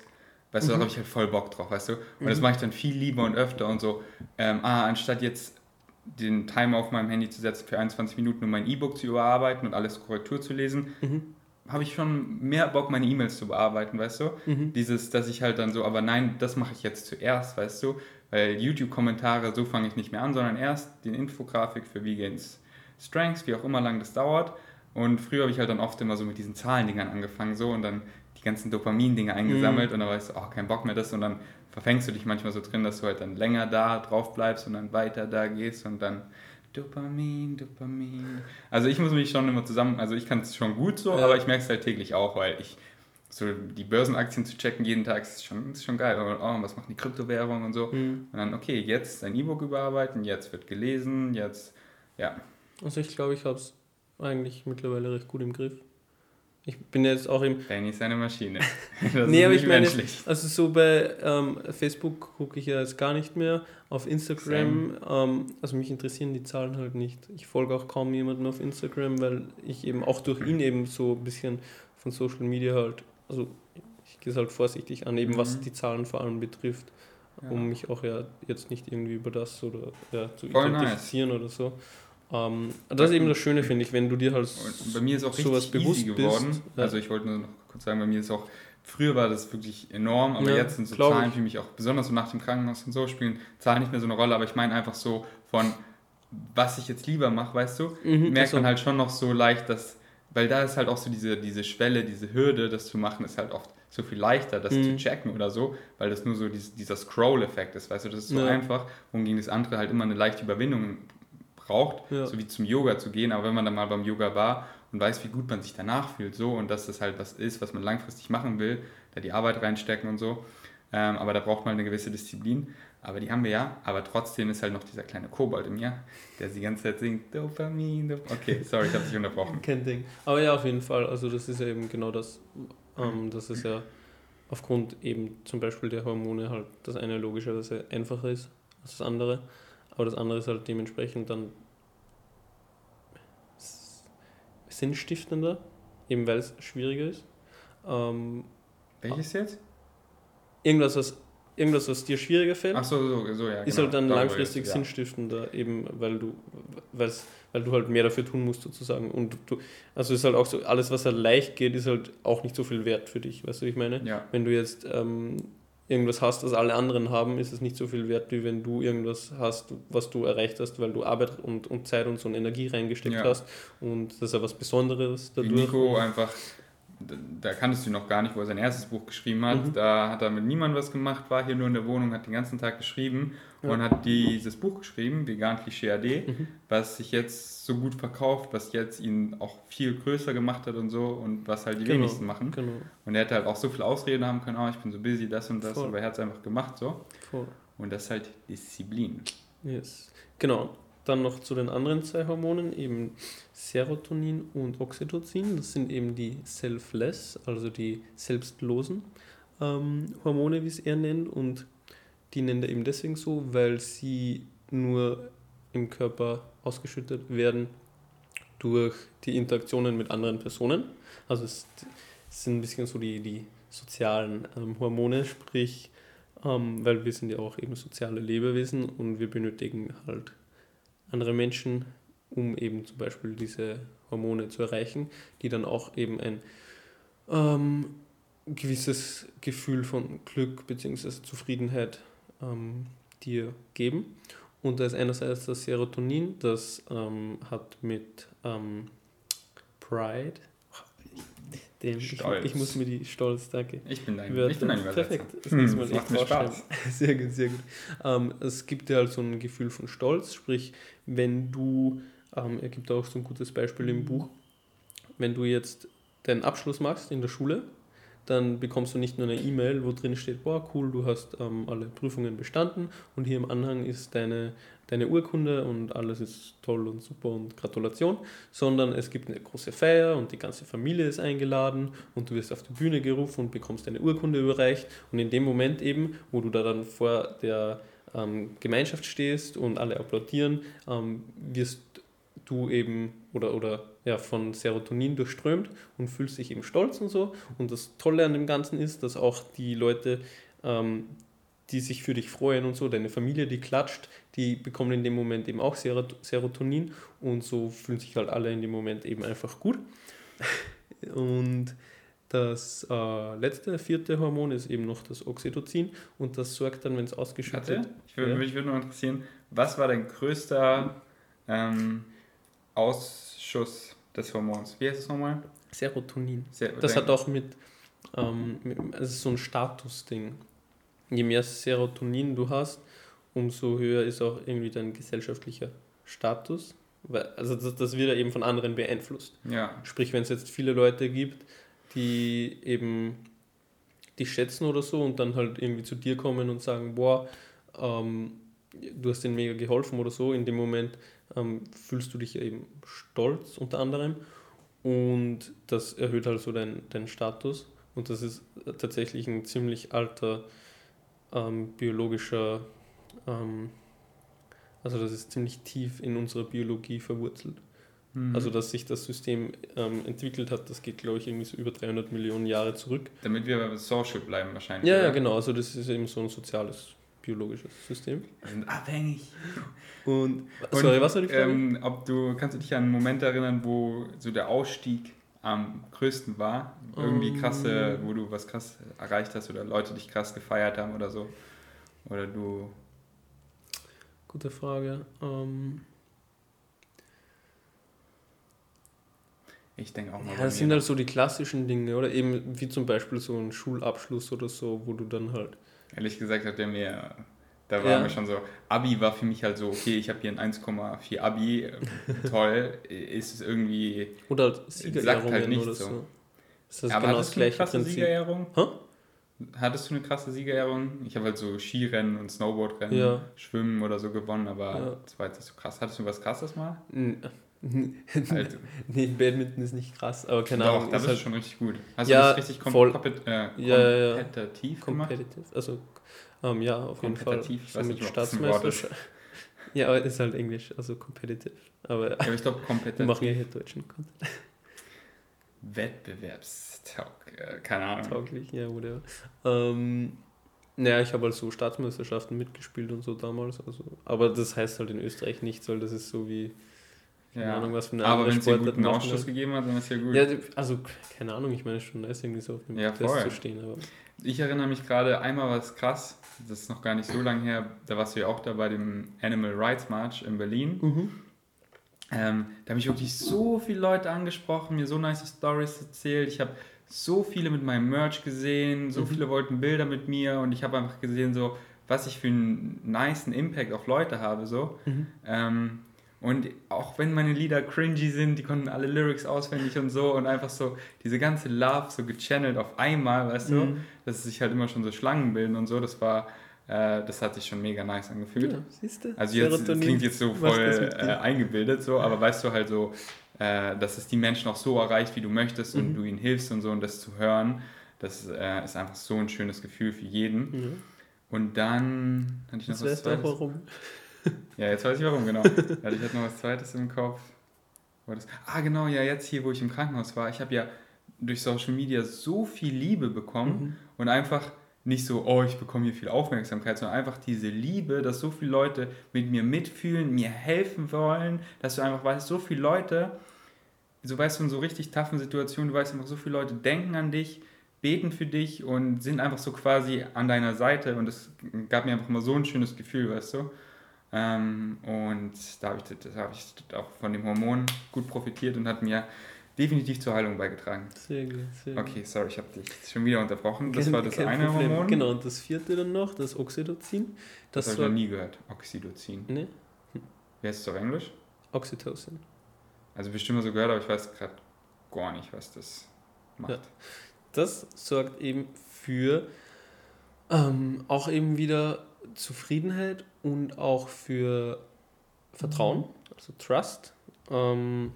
S1: Weißt du, da
S2: Mhm.
S1: habe ich halt voll Bock drauf, weißt du? Und das
S2: Mhm.
S1: mache ich dann viel lieber und öfter und so, ähm, ah, anstatt jetzt den Timer auf meinem Handy zu setzen für 21 Minuten, um mein E-Book zu überarbeiten und alles Korrektur zu lesen,
S2: Mhm.
S1: Habe ich schon mehr Bock, meine E-Mails zu bearbeiten, weißt du?
S2: Mhm.
S1: Dieses, dass ich halt dann so, aber nein, das mache ich jetzt zuerst, weißt du? Weil YouTube-Kommentare, so fange ich nicht mehr an, sondern erst die Infografik für Vegans Strengths, wie auch immer lang das dauert. Und früher habe ich halt dann oft immer so mit diesen Zahlendingern angefangen, so und dann die ganzen Dopamin-Dinger eingesammelt und dann weißt du, oh, kein Bock mehr das und dann verfängst du dich manchmal so drin, dass du halt dann länger da drauf bleibst und dann weiter da gehst und dann Dopamin, Dopamin. Also ich muss mich schon immer zusammen, also ich kann es schon gut so,
S2: Ja.
S1: aber ich merke es halt täglich auch, weil ich so die Börsenaktien zu checken jeden Tag ist schon, ist schon geil. Und, oh, was machen die Kryptowährungen und so.
S2: Mhm.
S1: Und dann, okay, jetzt ein E-Book überarbeiten, jetzt wird gelesen, jetzt, ja.
S2: Also ich glaube, ich habe es eigentlich mittlerweile recht gut im Griff. Ich bin jetzt auch im...
S1: Danny ist eine Maschine. Das
S2: Nee, aber ich meine,
S1: menschlich.
S2: also so bei ähm, Facebook gucke ich ja jetzt gar nicht mehr. Auf Instagram, ähm, also mich interessieren die Zahlen halt nicht. Ich folge auch kaum jemanden auf Instagram, weil ich eben auch durch ihn eben so ein bisschen von Social Media halt, also ich gehe es halt vorsichtig an, eben was
S1: Mhm.
S2: die Zahlen vor allem betrifft,
S1: Ja.
S2: um mich auch ja jetzt nicht irgendwie über das oder ja, zu
S1: Voll nice.
S2: identifizieren oder so. Ähm, das ist eben das Schöne, finde ich, wenn du dir halt
S1: bei mir ist auch
S2: sowas
S1: richtig
S2: bewusst
S1: geworden.
S2: bist. Ja.
S1: Also ich wollte nur noch kurz sagen, bei mir ist auch, früher war das wirklich enorm, aber
S2: Ja,
S1: jetzt sind so Zahlen für mich auch, besonders so nach dem Krankenhaus und so, spielen Zahlen nicht mehr so eine Rolle, aber ich meine einfach so von, was ich jetzt lieber mache, weißt du,
S2: Mhm,
S1: merkt man halt schon noch so leicht, dass, weil da ist halt auch so diese, diese Schwelle, diese Hürde, das zu machen, ist halt oft so viel leichter, das
S2: Mhm.
S1: zu checken oder so, weil das nur so dies, dieser Scroll-Effekt ist, weißt du, das ist so
S2: Ja.
S1: einfach, wohingegen das andere halt immer eine leichte Überwindung braucht,
S2: Ja.
S1: so wie zum Yoga zu gehen, aber wenn man dann mal beim Yoga war und weiß, wie gut man sich danach fühlt, so und dass das halt was ist, was man langfristig machen will, da die Arbeit reinstecken und so, ähm, aber da braucht man eine gewisse Disziplin, aber die haben wir ja, aber trotzdem ist halt noch dieser kleine Kobold in mir, der die ganze Zeit singt, Dopamin, Dop okay, sorry, ich habe dich unterbrochen.
S2: Kein Ding. Aber ja, auf jeden Fall. Also das ist ja eben genau das. Ähm, das ist ja aufgrund eben zum Beispiel der Hormone halt das eine logischerweise einfacher ist als das andere. Aber das andere ist halt dementsprechend dann sinnstiftender, eben weil es schwieriger ist. Ähm,
S1: Welches jetzt?
S2: irgendwas, was, irgendwas, was dir schwieriger fällt,
S1: Ach so, so, so ja.
S2: ist
S1: genau,
S2: halt dann
S1: darüber
S2: langfristig
S1: jetzt, ja.
S2: sinnstiftender, eben weil du, weil du halt mehr dafür tun musst sozusagen. Und du, also ist halt auch so, alles was halt leicht geht, ist halt auch nicht so viel wert für dich, weißt du, wie ich meine?
S1: Ja,
S2: Wenn du jetzt ähm, irgendwas hast, das alle anderen haben, ist es nicht so viel wert, wie wenn du irgendwas hast, was du erreicht hast, weil du Arbeit und, und Zeit und so eine Energie reingesteckt
S1: Ja.
S2: hast. Und das ist ja was Besonderes
S1: wie
S2: dadurch.
S1: Nico einfach da, kanntest du ihn noch gar nicht, wo er sein erstes Buch geschrieben hat.
S2: Mhm.
S1: Da hat er mit niemandem was gemacht, war hier nur in der Wohnung, hat den ganzen Tag geschrieben
S2: Ja.
S1: und hat dieses Buch geschrieben, Vegan Klischee AD,
S2: Mhm.
S1: was sich jetzt so gut verkauft, was jetzt ihn auch viel größer gemacht hat und so und was halt die
S2: Genau,
S1: wenigsten machen.
S2: Genau,
S1: Und er hätte halt auch so viele Ausreden haben können, oh, ich bin so busy, das und das,
S2: Voll.
S1: aber er hat es einfach gemacht so.
S2: voll.
S1: Und das ist halt Disziplin.
S2: Yes. Genau. Dann noch zu den anderen zwei Hormonen, eben Serotonin und Oxytocin. Das sind eben die Selfless, also die selbstlosen ähm, Hormone, wie es er nennt. Und die nennt er eben deswegen so, weil sie nur im Körper ausgeschüttet werden durch die Interaktionen mit anderen Personen. Also es sind ein bisschen so die, die sozialen ähm, Hormone, sprich, ähm, weil wir sind ja auch eben soziale Lebewesen und wir benötigen halt andere Menschen, um eben zum Beispiel diese Hormone zu erreichen, die dann auch eben ein ähm, gewisses Gefühl von Glück bzw. Zufriedenheit ähm, dir geben. Und da ist einerseits das Serotonin, das ähm, hat mit ähm, Pride, dem, ich,
S1: Stolz.
S2: ich muss mir die Stolz, danke,
S1: Ich bin dein,
S2: Wörter.
S1: ich bin dein Übersetzer.
S2: Perfekt. Das
S1: Hm,
S2: Mal
S1: das macht mir. Spaß.
S2: Sehr gut, sehr gut. Ähm, es gibt dir halt so ein Gefühl von Stolz, sprich, wenn du, ähm, er gibt auch so ein gutes Beispiel im Buch, wenn du jetzt deinen Abschluss machst in der Schule, dann bekommst du nicht nur eine E-Mail, wo drin steht, boah, cool, du hast ähm, alle Prüfungen bestanden und hier im Anhang ist deine, deine Urkunde und alles ist toll und super und Gratulation, sondern es gibt eine große Feier und die ganze Familie ist eingeladen und du wirst auf die Bühne gerufen und bekommst deine Urkunde überreicht und in dem Moment eben, wo du da dann vor der ähm, Gemeinschaft stehst und alle applaudieren, ähm, wirst du eben oder, oder ja, von Serotonin durchströmt und fühlst dich eben stolz und so. Und das Tolle an dem Ganzen ist, dass auch die Leute, ähm, die sich für dich freuen und so, deine Familie, die klatscht, die bekommen in dem Moment eben auch Serot- Serotonin und so fühlen sich halt alle in dem Moment eben einfach gut. Und das äh, letzte, vierte Hormon ist eben noch das Oxytocin und das sorgt dann, wenn es ausgeschüttet
S1: Warte, ich würde,
S2: Ja.
S1: mich würde noch interessieren, was war dein größter ähm, Ausschuss des Hormons? Wie heißt es nochmal?
S2: Serotonin.
S1: Sehr,
S2: Das hat auch mit, ähm, mit ist so ein Statusding. Je mehr Serotonin du hast, umso höher ist auch irgendwie dein gesellschaftlicher Status. Weil, also das, das wird ja eben von anderen beeinflusst.
S1: Ja,
S2: Sprich, wenn es jetzt viele Leute gibt, die eben dich schätzen oder so und dann halt irgendwie zu dir kommen und sagen, boah, ähm, du hast denen mega geholfen oder so, in dem Moment ähm, fühlst du dich eben stolz unter anderem und das erhöht halt so deinen deinen Status und das ist tatsächlich ein ziemlich alter ähm, biologischer, ähm, also das ist ziemlich tief in unserer Biologie verwurzelt.
S1: Mhm.
S2: Also, dass sich das System ähm, entwickelt hat, das geht, glaube ich, irgendwie so über 300 Millionen Jahre zurück.
S1: damit wir Social bleiben wahrscheinlich.
S2: Ja, ja, genau. Also, das ist eben so ein soziales, biologisches System.
S1: Wir sind abhängig.
S2: Und,
S1: Und,
S2: sorry, was war die Frage?
S1: Ähm, ob du, kannst du dich an einen Moment erinnern, wo so der Ausstieg am größten war? Irgendwie
S2: Ähm.
S1: krasse, wo du was krass erreicht hast oder Leute dich krass gefeiert haben oder so? Oder du.
S2: Gute Frage. Ähm,
S1: Ich denke auch mal.
S2: ja, das sind halt so die klassischen Dinge, oder? Eben wie zum Beispiel so ein Schulabschluss oder so, wo du dann halt.
S1: Ehrlich gesagt hat der mir, da war
S2: Ja.
S1: mir schon so, Abi war für mich halt so, okay, ich habe hier ein 1,4 Abi, äh, toll, ist es irgendwie,
S2: Oder halt
S1: Sagt
S2: Siegerehrungen
S1: halt nicht so.
S2: so. Das ist
S1: aber
S2: genau das
S1: hattest du eine
S2: gleiche
S1: krasse
S2: Prinzip.
S1: Siegerehrung?
S2: Hä?
S1: Hattest du eine krasse Siegerehrung? Ich habe halt so Skirennen und Snowboardrennen,
S2: Ja.
S1: Schwimmen oder so gewonnen, aber
S2: Ja.
S1: das war jetzt nicht so krass. Hattest du was krasses mal?
S2: N-
S1: Halt,
S2: nee, Badminton ist nicht krass, aber keine
S1: doch,
S2: Ahnung.
S1: da
S2: ist
S1: bist
S2: halt
S1: schon richtig gut. Hast
S2: Ja,
S1: das richtig kom
S2: voll.
S1: kompet äh,
S2: Ja, ja,
S1: kompetitiv
S2: also ähm, ja, auf jeden Fall.
S1: Kompetitiv, ich
S2: So
S1: weiß
S2: mit
S1: nicht, das ist.
S2: Staatsmeisterschaft. Ja, aber es ist halt Englisch, also competitive. Aber
S1: Ja, aber ich glaube
S2: wir
S1: kompetitiv.
S2: machen ja hier deutschen Content.
S1: Wettbewerbstaug, äh, keine Ahnung.
S2: Tauglich, ja, whatever. Ähm, naja, ich habe halt so Staatsmeisterschaften mitgespielt und so damals. Also, aber das heißt halt in Österreich nichts, weil das ist so wie, keine
S1: Ja.
S2: Ahnung, was für eine
S1: Aber wenn es einen guten Ausschuss gegeben hat, dann ist ja gut.
S2: Ja, also keine Ahnung, ich meine schon, ist irgendwie so auf dem
S1: Ja,
S2: Test
S1: voll.
S2: zu stehen. Aber
S1: Ich erinnere mich gerade, einmal war es krass, das ist noch gar nicht so lange her, da warst du ja auch da bei dem Animal Rights March in Berlin.
S2: Mhm.
S1: Ähm, da haben mich wirklich so viele Leute angesprochen, mir so nice Stories erzählt. Ich habe so viele mit meinem Merch gesehen, so mhm. viele wollten Bilder mit mir und ich habe einfach gesehen, so was ich für einen niceen Impact auf Leute habe. So. Mhm. Ähm, und auch wenn meine Lieder cringy sind, die konnten alle Lyrics auswendig und so und einfach so diese ganze Love so gechannelt auf einmal, weißt mhm. du, dass sich halt immer schon so Schlangen bilden und so, das war, äh, das hat sich schon mega nice angefühlt. Ja, siehst du? Also jetzt, klingt jetzt so voll äh, eingebildet so, aber weißt du halt so, äh, dass es die Menschen auch so erreicht, wie du möchtest mhm. und du ihnen hilfst und so und das zu hören, das äh, ist einfach so ein schönes Gefühl für jeden. Mhm. Und dann hatte ich noch das was Zweites. warum. Ja, jetzt weiß ich warum, genau. Also ich hatte noch was Zweites im Kopf. Das, ah, genau, ja, jetzt hier, wo ich im Krankenhaus war, ich habe ja durch Social Media so viel Liebe bekommen mhm. und einfach nicht so, oh, ich bekomme hier viel Aufmerksamkeit, sondern einfach diese Liebe, dass so viele Leute mit mir mitfühlen, mir helfen wollen, dass du einfach weißt, so viele Leute, so weißt du, in so richtig taffen Situationen, du weißt einfach, so viele Leute denken an dich, beten für dich und sind einfach so quasi an deiner Seite und das gab mir einfach mal so ein schönes Gefühl, weißt du. Ähm, und da habe ich, hab ich auch von dem Hormon gut profitiert und hat mir definitiv zur Heilung beigetragen. Sehr gut, sehr gut. Okay, sorry, ich habe dich schon wieder unterbrochen. Das kein, war das
S2: eine Problem. Hormon. Genau, und das vierte dann noch, das Oxytocin.
S1: Das, das habe ich noch nie gehört, Oxytocin. Nee. Hm. Wie heißt es auf Englisch?
S2: Oxytocin.
S1: Also bestimmt mal so gehört, aber ich weiß gerade gar nicht, was das macht. Ja.
S2: Das sorgt eben für ähm, auch eben wieder Zufriedenheit und auch für Vertrauen, also Trust ähm,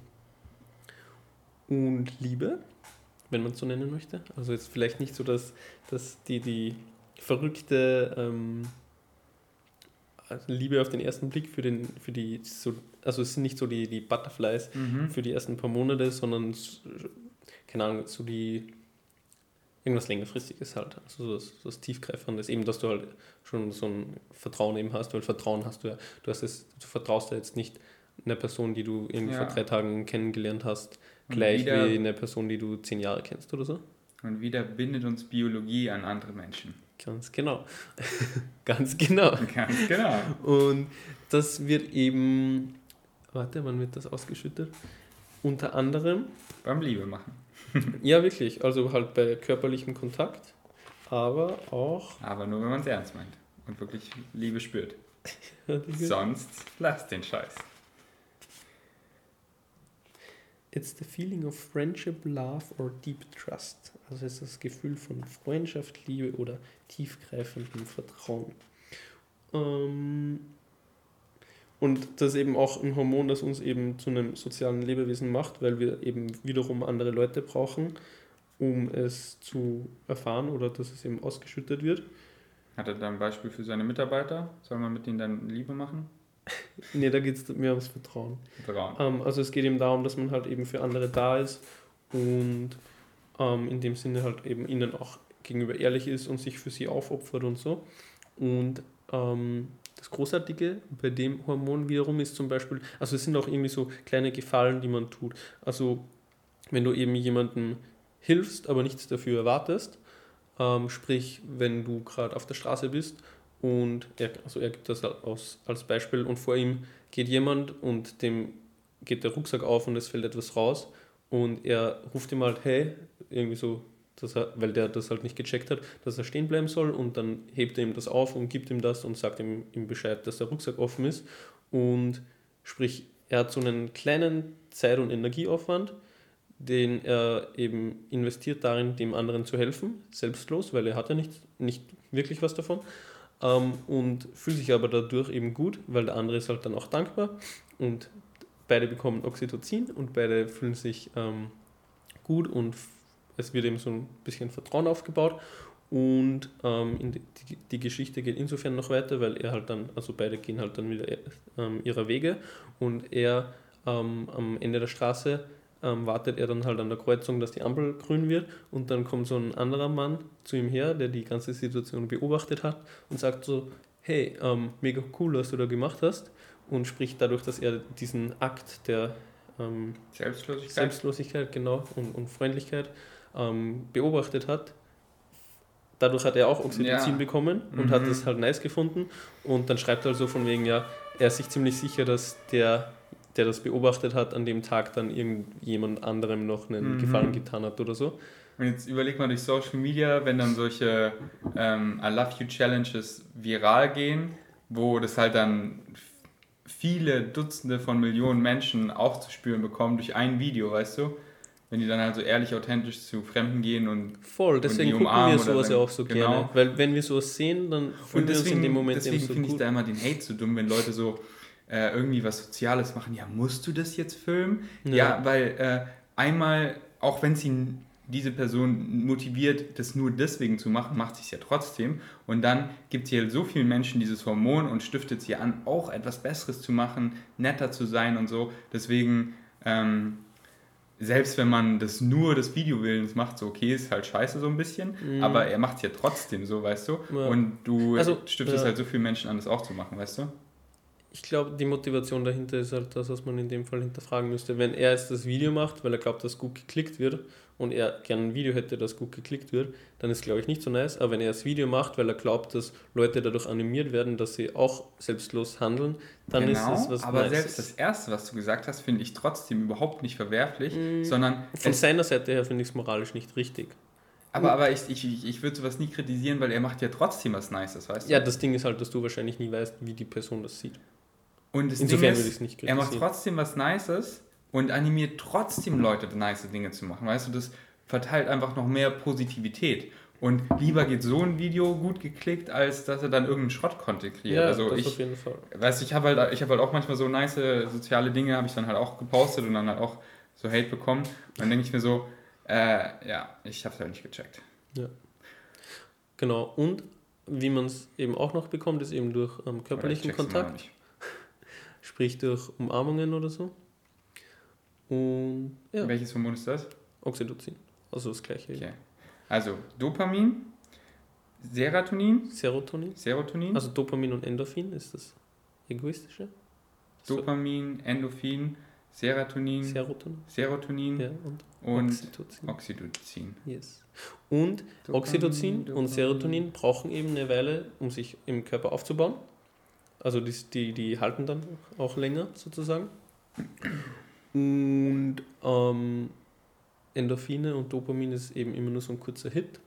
S2: und Liebe, wenn man es so nennen möchte. Also jetzt vielleicht nicht so, dass, dass die, die verrückte ähm, also Liebe auf den ersten Blick für, den, für die, so, also es sind nicht so die, die Butterflies mhm. für die ersten paar Monate, sondern, keine Ahnung, so die irgendwas längerfristiges halt. Also so das, das Tiefgreifendes, eben, dass du halt schon so ein Vertrauen eben hast, weil Vertrauen hast du ja, du hast es, du vertraust ja jetzt nicht einer Person, die du irgendwie ja. vor drei Tagen kennengelernt hast, gleich wieder, wie eine Person, die du zehn Jahre kennst oder so.
S1: Und wieder bindet uns Biologie an andere Menschen.
S2: Ganz genau. Ganz genau. Ganz genau. Und das wird eben, warte, wann wird das ausgeschüttet? Unter anderem
S1: beim Liebe machen.
S2: ja, wirklich. Also halt bei körperlichem Kontakt, aber auch.
S1: Aber nur, wenn man es ernst meint und wirklich Liebe spürt. Sonst lass den Scheiß.
S2: It's the feeling of friendship, love or deep trust. Also es ist das Gefühl von Freundschaft, Liebe oder tiefgreifendem Vertrauen. Ähm, und das ist eben auch ein Hormon, das uns eben zu einem sozialen Lebewesen macht, weil wir eben wiederum andere Leute brauchen, um es zu erfahren oder dass es eben ausgeschüttet wird.
S1: Hat er da ein Beispiel für seine Mitarbeiter? Soll man mit ihnen dann Liebe machen?
S2: nee, da geht es mehr ums Vertrauen. Vertrauen. Ähm, also es geht eben darum, dass man halt eben für andere da ist und ähm, in dem Sinne halt eben ihnen auch gegenüber ehrlich ist und sich für sie aufopfert und so. Und ähm, das Großartige bei dem Hormon wiederum ist zum Beispiel, also es sind auch irgendwie so kleine Gefallen, die man tut. Also wenn du eben jemandem hilfst, aber nichts dafür erwartest, ähm, sprich, wenn du gerade auf der Straße bist und er, also er gibt das aus, als Beispiel und vor ihm geht jemand und dem geht der Rucksack auf und es fällt etwas raus und er ruft ihm halt, hey, irgendwie so dass er, weil der das halt nicht gecheckt hat, dass er stehen bleiben soll und dann hebt er ihm das auf und gibt ihm das und sagt ihm, ihm Bescheid, dass der Rucksack offen ist. Und sprich, er hat so einen kleinen Zeit- und Energieaufwand, den er eben investiert darin, dem anderen zu helfen, selbstlos, weil er hat ja nicht, nicht wirklich was davon. Ähm, und fühlt sich aber dadurch eben gut, weil der andere ist halt dann auch dankbar und beide bekommen Oxytocin und beide fühlen sich ähm, gut und es wird eben so ein bisschen Vertrauen aufgebaut und ähm, die, die, Geschichte geht insofern noch weiter, weil er halt dann, also beide gehen halt dann wieder ähm, ihrer Wege und er ähm, am Ende der Straße ähm, wartet er dann halt an der Kreuzung, dass die Ampel grün wird und dann kommt so ein anderer Mann zu ihm her, der die ganze Situation beobachtet hat und sagt so, hey, ähm, mega cool, was du da gemacht hast und spricht dadurch, dass er diesen Akt der ähm, Selbstlosigkeit. Selbstlosigkeit genau und, und Freundlichkeit ähm, beobachtet hat, dadurch hat er auch Oxytocin ja. bekommen und mhm. hat das halt nice gefunden. Und dann schreibt er also von wegen, ja, er ist sich ziemlich sicher, dass der, der das beobachtet hat, an dem Tag dann irgendjemand anderem noch einen mhm. Gefallen getan hat oder so.
S1: Und jetzt überleg mal durch Social Media, wenn dann solche ähm, I Love You Challenges viral gehen, wo das halt dann viele Dutzende von Millionen Menschen aufzuspüren bekommen durch ein Video, weißt du? Wenn die dann halt so ehrlich, authentisch zu Fremden gehen und.
S2: Voll, deswegen
S1: und die
S2: gucken wir sowas ja auch so
S1: genau.
S2: gerne. Weil wenn wir sowas sehen, dann fühlen
S1: Und
S2: wir uns in
S1: deswegen,
S2: dem Moment
S1: deswegen
S2: so
S1: finde ich da immer den Hate so dumm, wenn Leute so äh, irgendwie was Soziales machen. Ja, musst du das jetzt filmen? Ja,
S2: Ja.
S1: weil äh, einmal, auch wenn sie diese Person motiviert, das nur deswegen zu machen, macht sie es ja trotzdem. Und dann gibt sie halt so vielen Menschen dieses Hormon und stiftet sie an, auch etwas Besseres zu machen, netter zu sein und so. Deswegen, ähm, selbst wenn man das nur des Videowillens macht, so okay, ist halt scheiße so ein bisschen,
S2: Mhm.
S1: aber er macht es ja trotzdem so, weißt du?
S2: Ja.
S1: Und du
S2: Also,
S1: stiftest
S2: ja.
S1: halt so vielen Menschen an, das auch zu machen, weißt du?
S2: Ich glaube, die Motivation dahinter ist halt das, was man in dem Fall hinterfragen müsste. Wenn er jetzt das Video macht, weil er glaubt, dass gut geklickt wird und er gerne ein Video hätte, das gut geklickt wird, dann ist glaube ich nicht so nice. Aber wenn er das Video macht, weil er glaubt, dass Leute dadurch animiert werden, dass sie auch selbstlos handeln, dann ist es was
S1: Genau, aber
S2: Nices.
S1: selbst das Erste, was du gesagt hast, finde ich trotzdem überhaupt nicht verwerflich,
S2: Mhm.
S1: sondern
S2: Von seiner Seite her finde ich es moralisch nicht richtig.
S1: aber, aber ich, ich, ich- würde sowas nie kritisieren, weil er macht ja trotzdem was Nices, weißt du?
S2: Ja, das Ding ist halt, dass du wahrscheinlich nie weißt, wie die Person das sieht.
S1: Und das
S2: Insofern
S1: Ding
S2: würde ich
S1: ist,
S2: es nicht
S1: er macht
S2: kritisieren.
S1: trotzdem was Nices und animiert trotzdem Leute, nice Dinge zu machen, weißt du? Das verteilt einfach noch mehr Positivität. Und lieber geht so ein Video gut geklickt, als dass er dann irgendeinen Schrott-Content kreiert.
S2: Ja,
S1: also
S2: das
S1: ich,
S2: auf jeden Fall.
S1: Weißt du, ich habe halt, ich hab halt auch manchmal so nice soziale Dinge, habe ich dann halt auch gepostet und dann halt auch so Hate bekommen. Und dann denke ich mir so, äh, ja, ich habe es halt nicht gecheckt.
S2: Genau. Und wie man es eben auch noch bekommt, ist eben durch ähm, körperlichen Kontakt. sprich durch Umarmungen oder so. Und ja,
S1: Welches Hormon ist das?
S2: Oxytocin. Also das gleiche.
S1: Okay. Also Dopamin, Serotonin,
S2: Serotonin.
S1: Serotonin,
S2: Also Dopamin und Endorphin ist das egoistische.
S1: Dopamin, Endorphin, Serotonin,
S2: Serotonin.
S1: Serotonin
S2: Ja, und,
S1: und
S2: Oxytocin.
S1: Oxytocin.
S2: Yes. Und
S1: Dopamin,
S2: Oxytocin und
S1: Dopamin.
S2: Serotonin brauchen eben eine Weile, um sich im Körper aufzubauen. Also die, die, die halten dann auch länger sozusagen. Und ähm, Endorphine und Dopamin ist eben immer nur so ein kurzer Hit.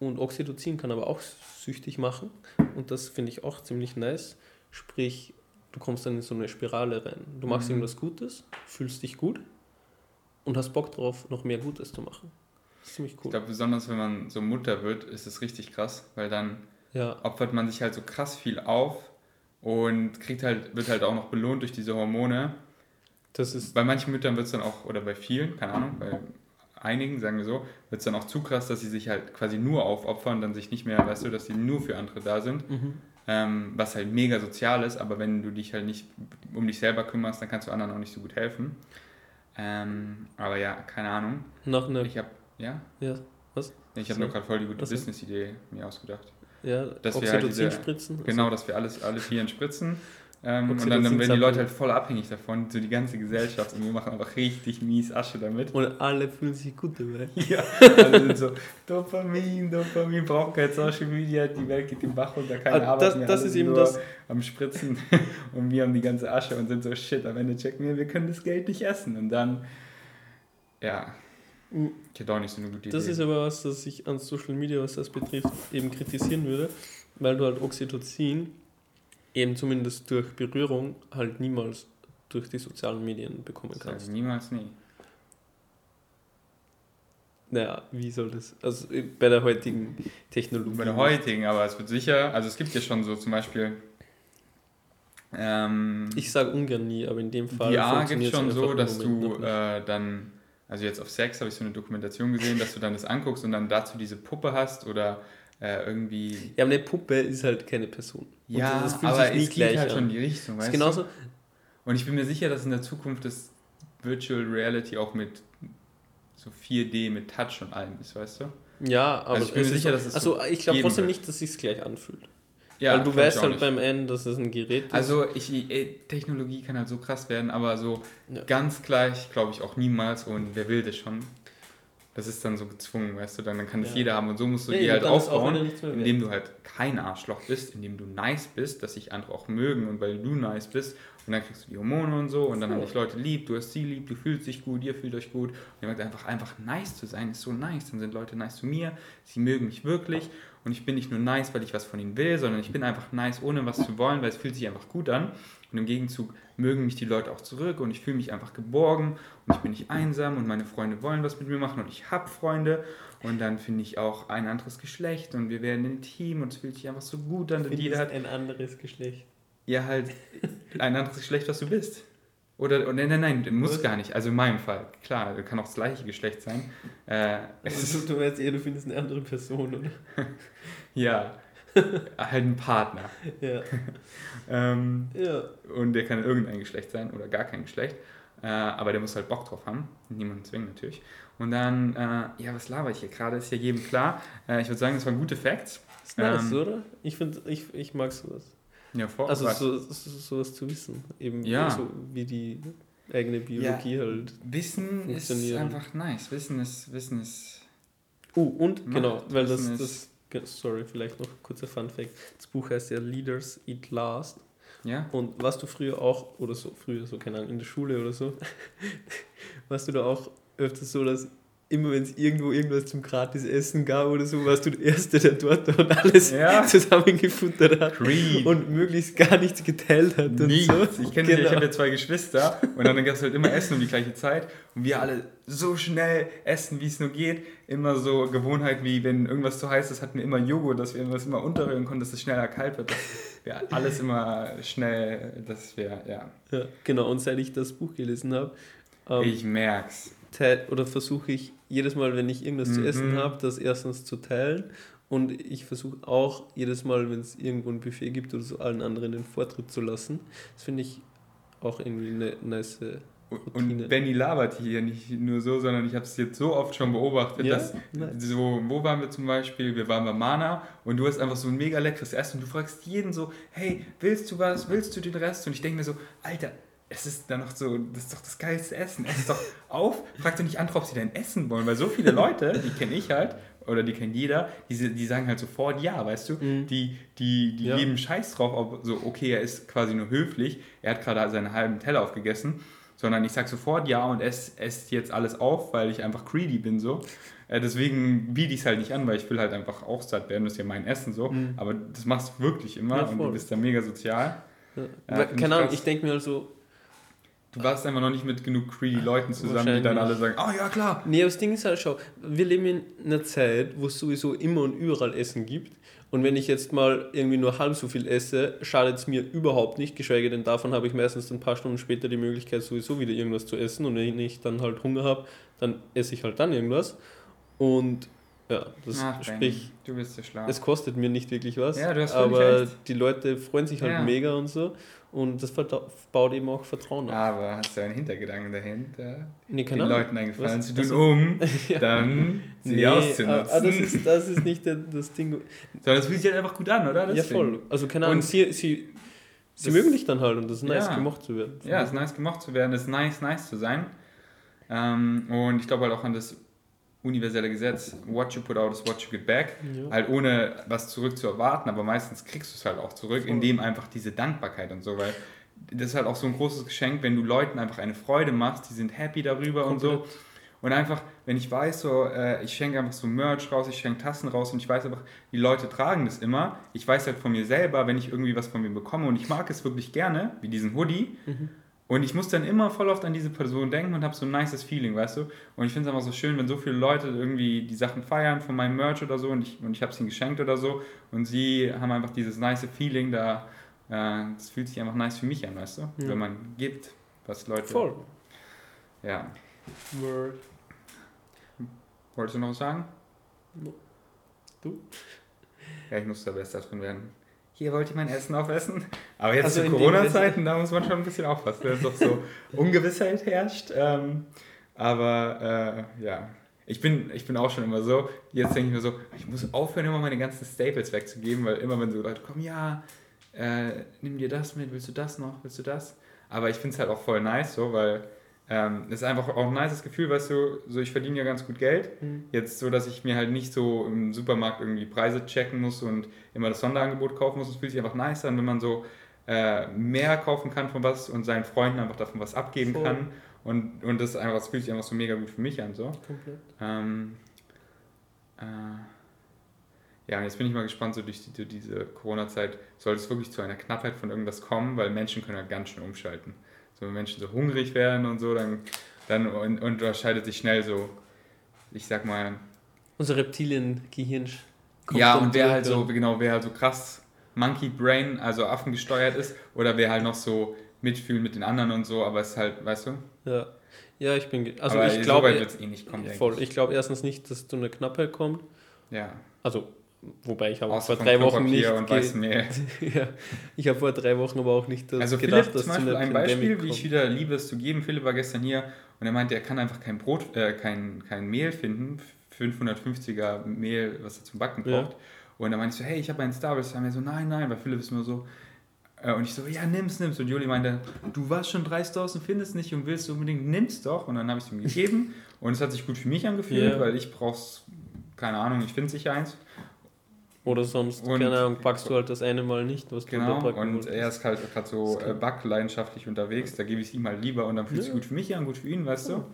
S2: Und Oxytocin kann aber auch süchtig machen. Und das finde ich auch ziemlich nice. Sprich, du kommst dann in so eine Spirale rein. Du machst
S1: Mhm.
S2: irgendwas Gutes, fühlst dich gut und hast Bock drauf, noch mehr Gutes zu machen. Das ist ziemlich
S1: Ich
S2: cool.
S1: glaube, besonders wenn man so Mutter wird, ist es richtig krass, weil dann
S2: Ja,
S1: opfert man sich halt so krass viel auf und kriegt halt, wird halt auch noch belohnt durch diese Hormone.
S2: Das ist.
S1: Bei manchen Müttern wird es dann auch, oder bei vielen, keine Ahnung, bei einigen, sagen wir so, wird es dann auch zu krass, dass sie sich halt quasi nur aufopfern, dann sich nicht mehr, weißt du, dass sie nur für andere da sind.
S2: Mhm.
S1: Ähm, was halt mega sozial ist, aber wenn du dich halt nicht um dich selber kümmerst, dann kannst du anderen auch nicht so gut helfen. Ähm, aber ja, keine Ahnung.
S2: Nach einer.
S1: Ich habe, ja,
S2: Ja, was?
S1: ich habe
S2: So.
S1: nur gerade voll die gute? Business-Idee mir ausgedacht.
S2: Ja,
S1: Dass wir halt diese-
S2: spritzen.
S1: Genau, dass wir alles, alle Vieren spritzen. Ähm, und dann, dann werden die. Leute halt voll abhängig davon, so die ganze Gesellschaft. Und wir machen einfach richtig mies Asche damit.
S2: Und alle fühlen sich gut dabei.
S1: Ja, also sind so Dopamin, Dopamin, brauchen kein Social Media, die Welt geht den Bach runter, keine
S2: Ah,
S1: Arbeit
S2: das,
S1: mehr.
S2: das
S1: alle
S2: ist eben
S1: nur
S2: das.
S1: am Spritzen und wir haben die ganze Asche und sind so, shit, am Ende checken wir, wir können das Geld nicht essen. Und dann, ja, ich hätte auch nicht so eine gute
S2: Das
S1: Idee.
S2: ist aber was, das ich an Social Media, was das betrifft, eben kritisieren würde, weil du halt Oxytocin eben zumindest durch Berührung halt niemals durch die sozialen Medien bekommen kannst.
S1: ich niemals nie.
S2: Naja, wie soll das? Also äh, bei der heutigen Technologie.
S1: Bei der heutigen, aber es wird sicher, also es gibt ja schon so zum Beispiel ähm,
S2: Ich sage ungern nie, aber in dem Fall.
S1: VR gibt es schon so, dass du äh, dann, also jetzt auf Sex habe ich so eine Dokumentation gesehen, dass du dann das anguckst und dann dazu diese Puppe hast oder äh, irgendwie.
S2: Ja, aber eine Puppe ist halt keine Person. Und
S1: Ja,
S2: das fühlt
S1: aber
S2: sich nie
S1: es geht
S2: gleich
S1: halt
S2: an.
S1: schon in die Richtung, weißt
S2: ist genauso,
S1: du? Und ich bin mir sicher, dass in der Zukunft das Virtual Reality auch mit so 4D, mit Touch und allem ist, weißt du?
S2: ja, aber
S1: Also ich bin
S2: es
S1: mir sicher,
S2: so,
S1: dass es
S2: Also ich glaube trotzdem
S1: wird.
S2: nicht, dass es sich gleich anfühlt.
S1: Ja,
S2: Weil du weißt halt
S1: nicht.
S2: beim Ende, dass es ein Gerät ist.
S1: Also ich, ey, Technologie kann halt so krass werden, aber so
S2: Ja.
S1: ganz gleich glaube ich auch niemals und wer will das schon? Das ist dann so gezwungen, weißt du, dann, dann kann das
S2: Ja.
S1: jeder haben und so musst du
S2: Ja,
S1: die halt aufbauen, indem du halt kein Arschloch bist, indem du nice bist, dass sich andere auch mögen und weil du nice bist Und dann kriegst du die Hormone und so und dann haben dich Leute lieb, du hast sie lieb, du fühlst dich gut, ihr fühlt euch gut. Und ihr merkt einfach, einfach nice zu sein, ist so nice. Dann sind Leute nice zu mir, sie mögen mich wirklich und ich bin nicht nur nice, weil ich was von ihnen will, sondern ich bin einfach nice, ohne was zu wollen, weil es fühlt sich einfach gut an. Und im Gegenzug mögen mich die Leute auch zurück und ich fühle mich einfach geborgen und ich bin nicht einsam und meine Freunde wollen was mit mir machen und ich habe Freunde und dann finde ich auch ein anderes Geschlecht und wir werden ein Team und es fühlt sich einfach so gut an. Und
S2: jeder hat ein anderes Geschlecht.
S1: Ja, halt ein anderes Geschlecht, was du bist. Oder, nein, nein, nein, muss gar nicht. Also in meinem Fall, klar, kann auch das gleiche Geschlecht sein. Äh,
S2: also, du meinst eher, du findest eine andere Person, oder?
S1: ja, halt ein Partner. Ja. ähm, ja. Und der kann irgendein Geschlecht sein oder gar kein Geschlecht. Äh, aber der muss halt Bock drauf haben. Niemanden zwingen natürlich. Und dann, äh, ja, was laber ich hier gerade? Ist ja jedem klar. Äh, ich würde sagen, das waren gute Facts.
S2: Ist nice, ähm, oder? Ich, find, ich, ich mag sowas. Ja, vor Also so, so, sowas zu wissen. Eben ja. so wie die eigene Biologie ja, halt.
S1: Wissen ist einfach nice. Wissen ist. Wissen ist.
S2: Oh, uh, und macht. genau, weil das, das. Sorry, vielleicht noch kurzer Fun Fact. Das Buch heißt ja Leaders Eat Last. Ja. Und warst du früher auch, oder so, früher so, keine Ahnung, in der Schule oder so, warst du da auch öfters so, dass immer wenn es irgendwo irgendwas zum gratis Essen gab oder so, warst du der Erste, der dort und alles ja. zusammengefuttert hat Creed. und möglichst gar nichts geteilt hat. Nichts.
S1: So. Ich kenne genau. ich habe ja zwei Geschwister und dann gab es halt immer Essen um die gleiche Zeit und wir alle so schnell essen, wie es nur geht. Immer so Gewohnheit wie, wenn irgendwas zu heiß ist, hatten wir immer Joghurt, dass wir irgendwas immer unterrühren konnten, dass es schneller kalt wird. Wir alles immer schnell, dass wir, ja.
S2: ja. Genau, und seit ich das Buch gelesen habe,
S1: ähm, ich merk's
S2: oder versuche ich jedes Mal, wenn ich irgendwas mhm. zu essen mhm. habe, das erstens zu teilen. Und ich versuche auch jedes Mal, wenn es irgendwo ein Buffet gibt oder so, allen anderen den Vortritt zu lassen. Das finde ich auch irgendwie eine nice
S1: Routine. Und Benny labert hier nicht nur so, sondern ich habe es jetzt so oft schon beobachtet, ja? dass nice. so, wo waren wir zum Beispiel? Wir waren bei Mana und du hast einfach so ein mega leckeres Essen und du fragst jeden so, hey, willst du was? Willst du den Rest? Und ich denke mir so, Alter, es ist dann noch so, das ist doch das geilste Essen. Ess doch auf, frag doch nicht an, ob sie dein Essen wollen, weil so viele Leute, die kenne ich halt, oder die kennt jeder, die, die sagen halt sofort ja, weißt du? Mhm. Die, die, die ja. geben Scheiß drauf, ob so, okay, er ist quasi nur höflich, er hat gerade seinen halben Teller aufgegessen, sondern ich sag sofort ja und esse ess jetzt alles auf, weil ich einfach greedy bin so. Äh, deswegen biete ich es halt nicht an, weil ich will halt einfach auch satt werden, das ist ja mein Essen so. Mhm. Aber das machst du wirklich immer ja, und du bist da mega sozial.
S2: Ja. Ja, keine Ahnung, ich denke mir halt so,
S1: Du warst einfach noch nicht mit genug greedy Leuten zusammen, die dann alle sagen, ah oh, ja klar.
S2: Nee, aber das Ding ist halt, schau, wir leben in einer Zeit, wo es sowieso immer und überall Essen gibt. Und wenn ich jetzt mal irgendwie nur halb so viel esse, schadet es mir überhaupt nicht, geschweige denn davon habe ich meistens ein paar Stunden später die Möglichkeit, sowieso wieder irgendwas zu essen. Und wenn ich dann halt Hunger habe, dann esse ich halt dann irgendwas. Und ja, das Ach, sprich, du bist so schlau. Es kostet mir nicht wirklich was, ja, du hast aber recht. die Leute freuen sich halt ja. mega und so. Und das baut eben auch Vertrauen
S1: auf. Aber hast du einen Hintergedanken dahinter? Nee, den Leuten eingefallen zu tun, um ja. dann sie nee, auszunutzen. Aber ah,
S2: das ist, das ist nicht das Ding.
S1: Sondern es fühlt sich halt einfach gut an, oder?
S2: Das ja, voll. Also keine Ahnung, sie, sie, sie mögen dich dann halt und das ist nice, ja. gemocht zu werden.
S1: Ja, es ist nice, gemocht zu werden, es ist nice, nice zu sein. Ähm, und ich glaube halt auch an das universelle Gesetz, what you put out is what you get back. Ja. Halt ohne was zurück zu erwarten, aber meistens kriegst du es halt auch zurück, indem einfach diese Dankbarkeit und so, weil das ist halt auch so ein großes Geschenk, wenn du Leuten einfach eine Freude machst, die sind happy darüber Komplett. und so. Und einfach, wenn ich weiß, so, äh, ich schenke einfach so Merch raus, ich schenke Tassen raus und ich weiß einfach, die Leute tragen das immer. Ich weiß halt von mir selber, wenn ich irgendwie was von mir bekomme und ich mag es wirklich gerne, wie diesen Hoodie, mhm und ich muss dann immer voll oft an diese Person denken und habe so ein nices Feeling, weißt du? Und ich finde es einfach so schön, wenn so viele Leute irgendwie die Sachen feiern von meinem Merch oder so und ich, und ich habe es ihnen geschenkt oder so und sie haben einfach dieses nice Feeling da. Äh, das fühlt sich einfach nice für mich an, weißt du? Ja. Wenn man gibt, was Leute. Voll. Ja. Word. Wolltest du noch was sagen? Du? Ja, ich muss da besser drin werden hier wollte ich mein Essen aufessen. Aber jetzt also zu Corona-Zeiten, da muss man schon ein bisschen aufpassen, wenn es doch so Ungewissheit herrscht. Ähm, aber äh, ja, ich bin, ich bin auch schon immer so, jetzt denke ich mir so, ich muss aufhören, immer meine ganzen Staples wegzugeben, weil immer wenn so Leute kommen, ja, äh, nimm dir das mit, willst du das noch, willst du das? Aber ich finde es halt auch voll nice so, weil ähm, das ist einfach auch ein nices Gefühl, weißt du, so ich verdiene ja ganz gut Geld. Mhm. Jetzt so, dass ich mir halt nicht so im Supermarkt irgendwie Preise checken muss und immer das Sonderangebot kaufen muss. Es fühlt sich einfach nice an, wenn man so äh, mehr kaufen kann von was und seinen Freunden einfach davon was abgeben
S2: Voll.
S1: kann. Und, und das, ist einfach, das fühlt sich einfach so mega gut für mich an. So.
S2: Komplett.
S1: Ähm, äh, ja, und jetzt bin ich mal gespannt, so durch, die, diese Corona-Zeit, soll es wirklich zu einer Knappheit von irgendwas kommen, weil Menschen können ja ganz schön umschalten. So, wenn Menschen so hungrig werden und so, dann, dann unterscheidet sich schnell so, ich sag mal,
S2: Unser Reptilien-Gehirn
S1: ja, und wer halt so, genau, wer halt so krass Monkey Brain, also Affen gesteuert ist, oder wer halt noch so mitfühlen mit den anderen und so, aber es ist halt, weißt du?
S2: Ja, ja ich bin. Also
S1: aber
S2: ich
S1: so
S2: glaube.
S1: es eh nicht kommen,
S2: voll.
S1: ich.
S2: Ich glaube erstens nicht, dass zu einer Knappheit kommt.
S1: Ja,
S2: Also, wobei ich habe vor drei Wochen nicht. Ja, ich habe vor drei Wochen aber auch nicht das
S1: Also
S2: gedacht,
S1: Philipp
S2: dass
S1: zum
S2: zu
S1: Beispiel
S2: einer
S1: ein
S2: Pandemic
S1: Beispiel, wie ich wieder liebe es zu geben. Philipp war gestern hier und er meinte, er kann einfach kein Brot, äh, kein, kein Mehl finden, 550er Mehl, was er zum Backen
S2: Ja.
S1: braucht. Und er meinte so, hey, ich habe einen Starbucks. Und er so, nein, nein, weil Philipp ist nur so. äh, Und ich so, ja, nimm's, nimm's. Und Juli meinte, du warst schon dreist draußen, findest nicht und willst unbedingt, nimm's doch. Und dann habe ich es ihm gegeben und es hat sich gut für mich angefühlt,
S2: Ja.
S1: weil ich brauch's, keine Ahnung, ich finde sicher eins.
S2: Oder sonst,
S1: Und-
S2: keine Ahnung, packst du halt das eine Mal nicht, was du
S1: Genau,
S2: unterpacken
S1: und er ist halt gerade so äh, backleidenschaftlich unterwegs, da gebe ich es ihm halt lieber und dann fühlt es sich
S2: Ja.
S1: gut für mich an, gut für ihn, weißt
S2: Ja.
S1: du?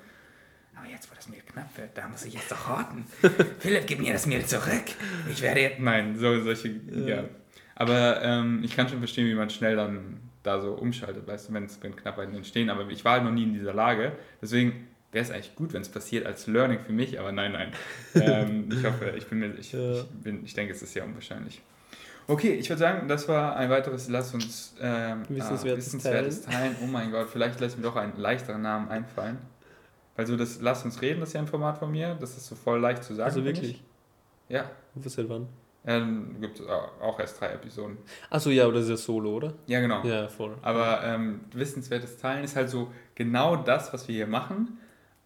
S1: Aber jetzt, wo das Mehl knapp wird, da muss ich jetzt doch horten. Philipp, gib mir das Mehl zurück. Ich werde jetzt... Nein, so, solche... Ja.
S2: Ja.
S1: Aber ähm, ich kann schon verstehen, wie man schnell dann da so umschaltet, weißt du, wenn Knappheiten entstehen. Aber ich war halt noch nie in dieser Lage, deswegen wäre es eigentlich gut, wenn es passiert als Learning für mich, aber nein, nein. ähm, ich hoffe, ich bin mir... Ich,
S2: Ja.
S1: ich, bin, ich denke, es ist sehr unwahrscheinlich. Okay, ich würde sagen, das war ein weiteres Lass uns ähm,
S2: Wissenswertes
S1: wissenswertes teilen. Oh mein Gott, vielleicht lässt mir doch einen leichteren Namen einfallen. Weil so das Lass uns reden, das ist ja ein Format von mir. Das ist so voll leicht zu sagen.
S2: also wirklich.
S1: Ich. Ja,
S2: Was seit wann?
S1: ähm, gibt es auch erst drei Episoden.
S2: Achso, ja, aber das ist ja Solo, oder?
S1: Ja, genau.
S2: Ja, voll.
S1: Aber ähm, wissenswertes Teilen ist halt so genau das, was wir hier machen,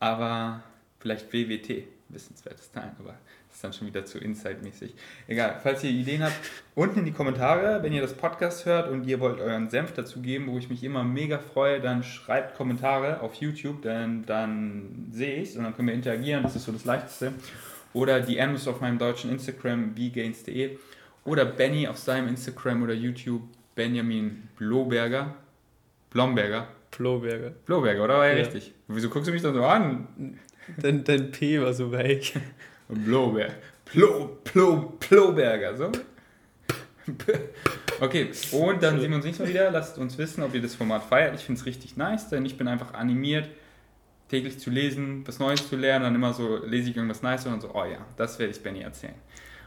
S1: aber vielleicht WWT, wissenswertes Teilen, aber das ist dann schon wieder zu Inside-mäßig. Egal, falls ihr Ideen habt, unten in die Kommentare, wenn ihr das Podcast hört und ihr wollt euren Senf dazu geben, wo ich mich immer mega freue, dann schreibt Kommentare auf YouTube, denn dann sehe ich es und dann können wir interagieren, das ist so das Leichteste. Oder DMs auf meinem deutschen Instagram, bgains.de oder Benny auf seinem Instagram oder YouTube, Benjamin Bloberger. Blomberger.
S2: Floberger.
S1: Bloberger, oder? War ja,
S2: Ja.
S1: richtig. Wieso guckst du mich dann so an?
S2: Dein, dein P war so weich.
S1: Bloberg. Plo, Plo, Ploberger, so. Okay, und dann sehen wir uns nächstes Mal wieder. Lasst uns wissen, ob ihr das Format feiert. Ich finde es richtig nice, denn ich bin einfach animiert, täglich zu lesen, was Neues zu lernen. Dann immer so lese ich irgendwas Nice und dann so, oh ja, das werde ich Benny erzählen.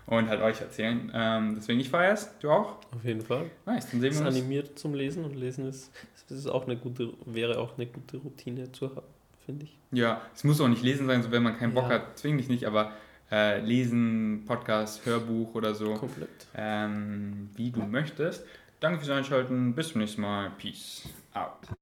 S1: Und halt euch erzählen. Ähm, deswegen, ich feiere es. Du auch?
S2: Auf jeden Fall.
S1: Nice, dann sehen
S2: ist
S1: wir uns.
S2: animiert zum Lesen und Lesen ist, ist auch eine gute, wäre auch eine gute Routine zu haben, finde ich.
S1: Ja, es muss auch nicht lesen sein, so wenn man keinen Bock
S2: Ja.
S1: hat, zwing dich nicht, aber äh, lesen, Podcast, Hörbuch oder so,
S2: Komplett.
S1: ähm, wie du möchtest. Danke fürs Einschalten, bis zum nächsten Mal, Peace out.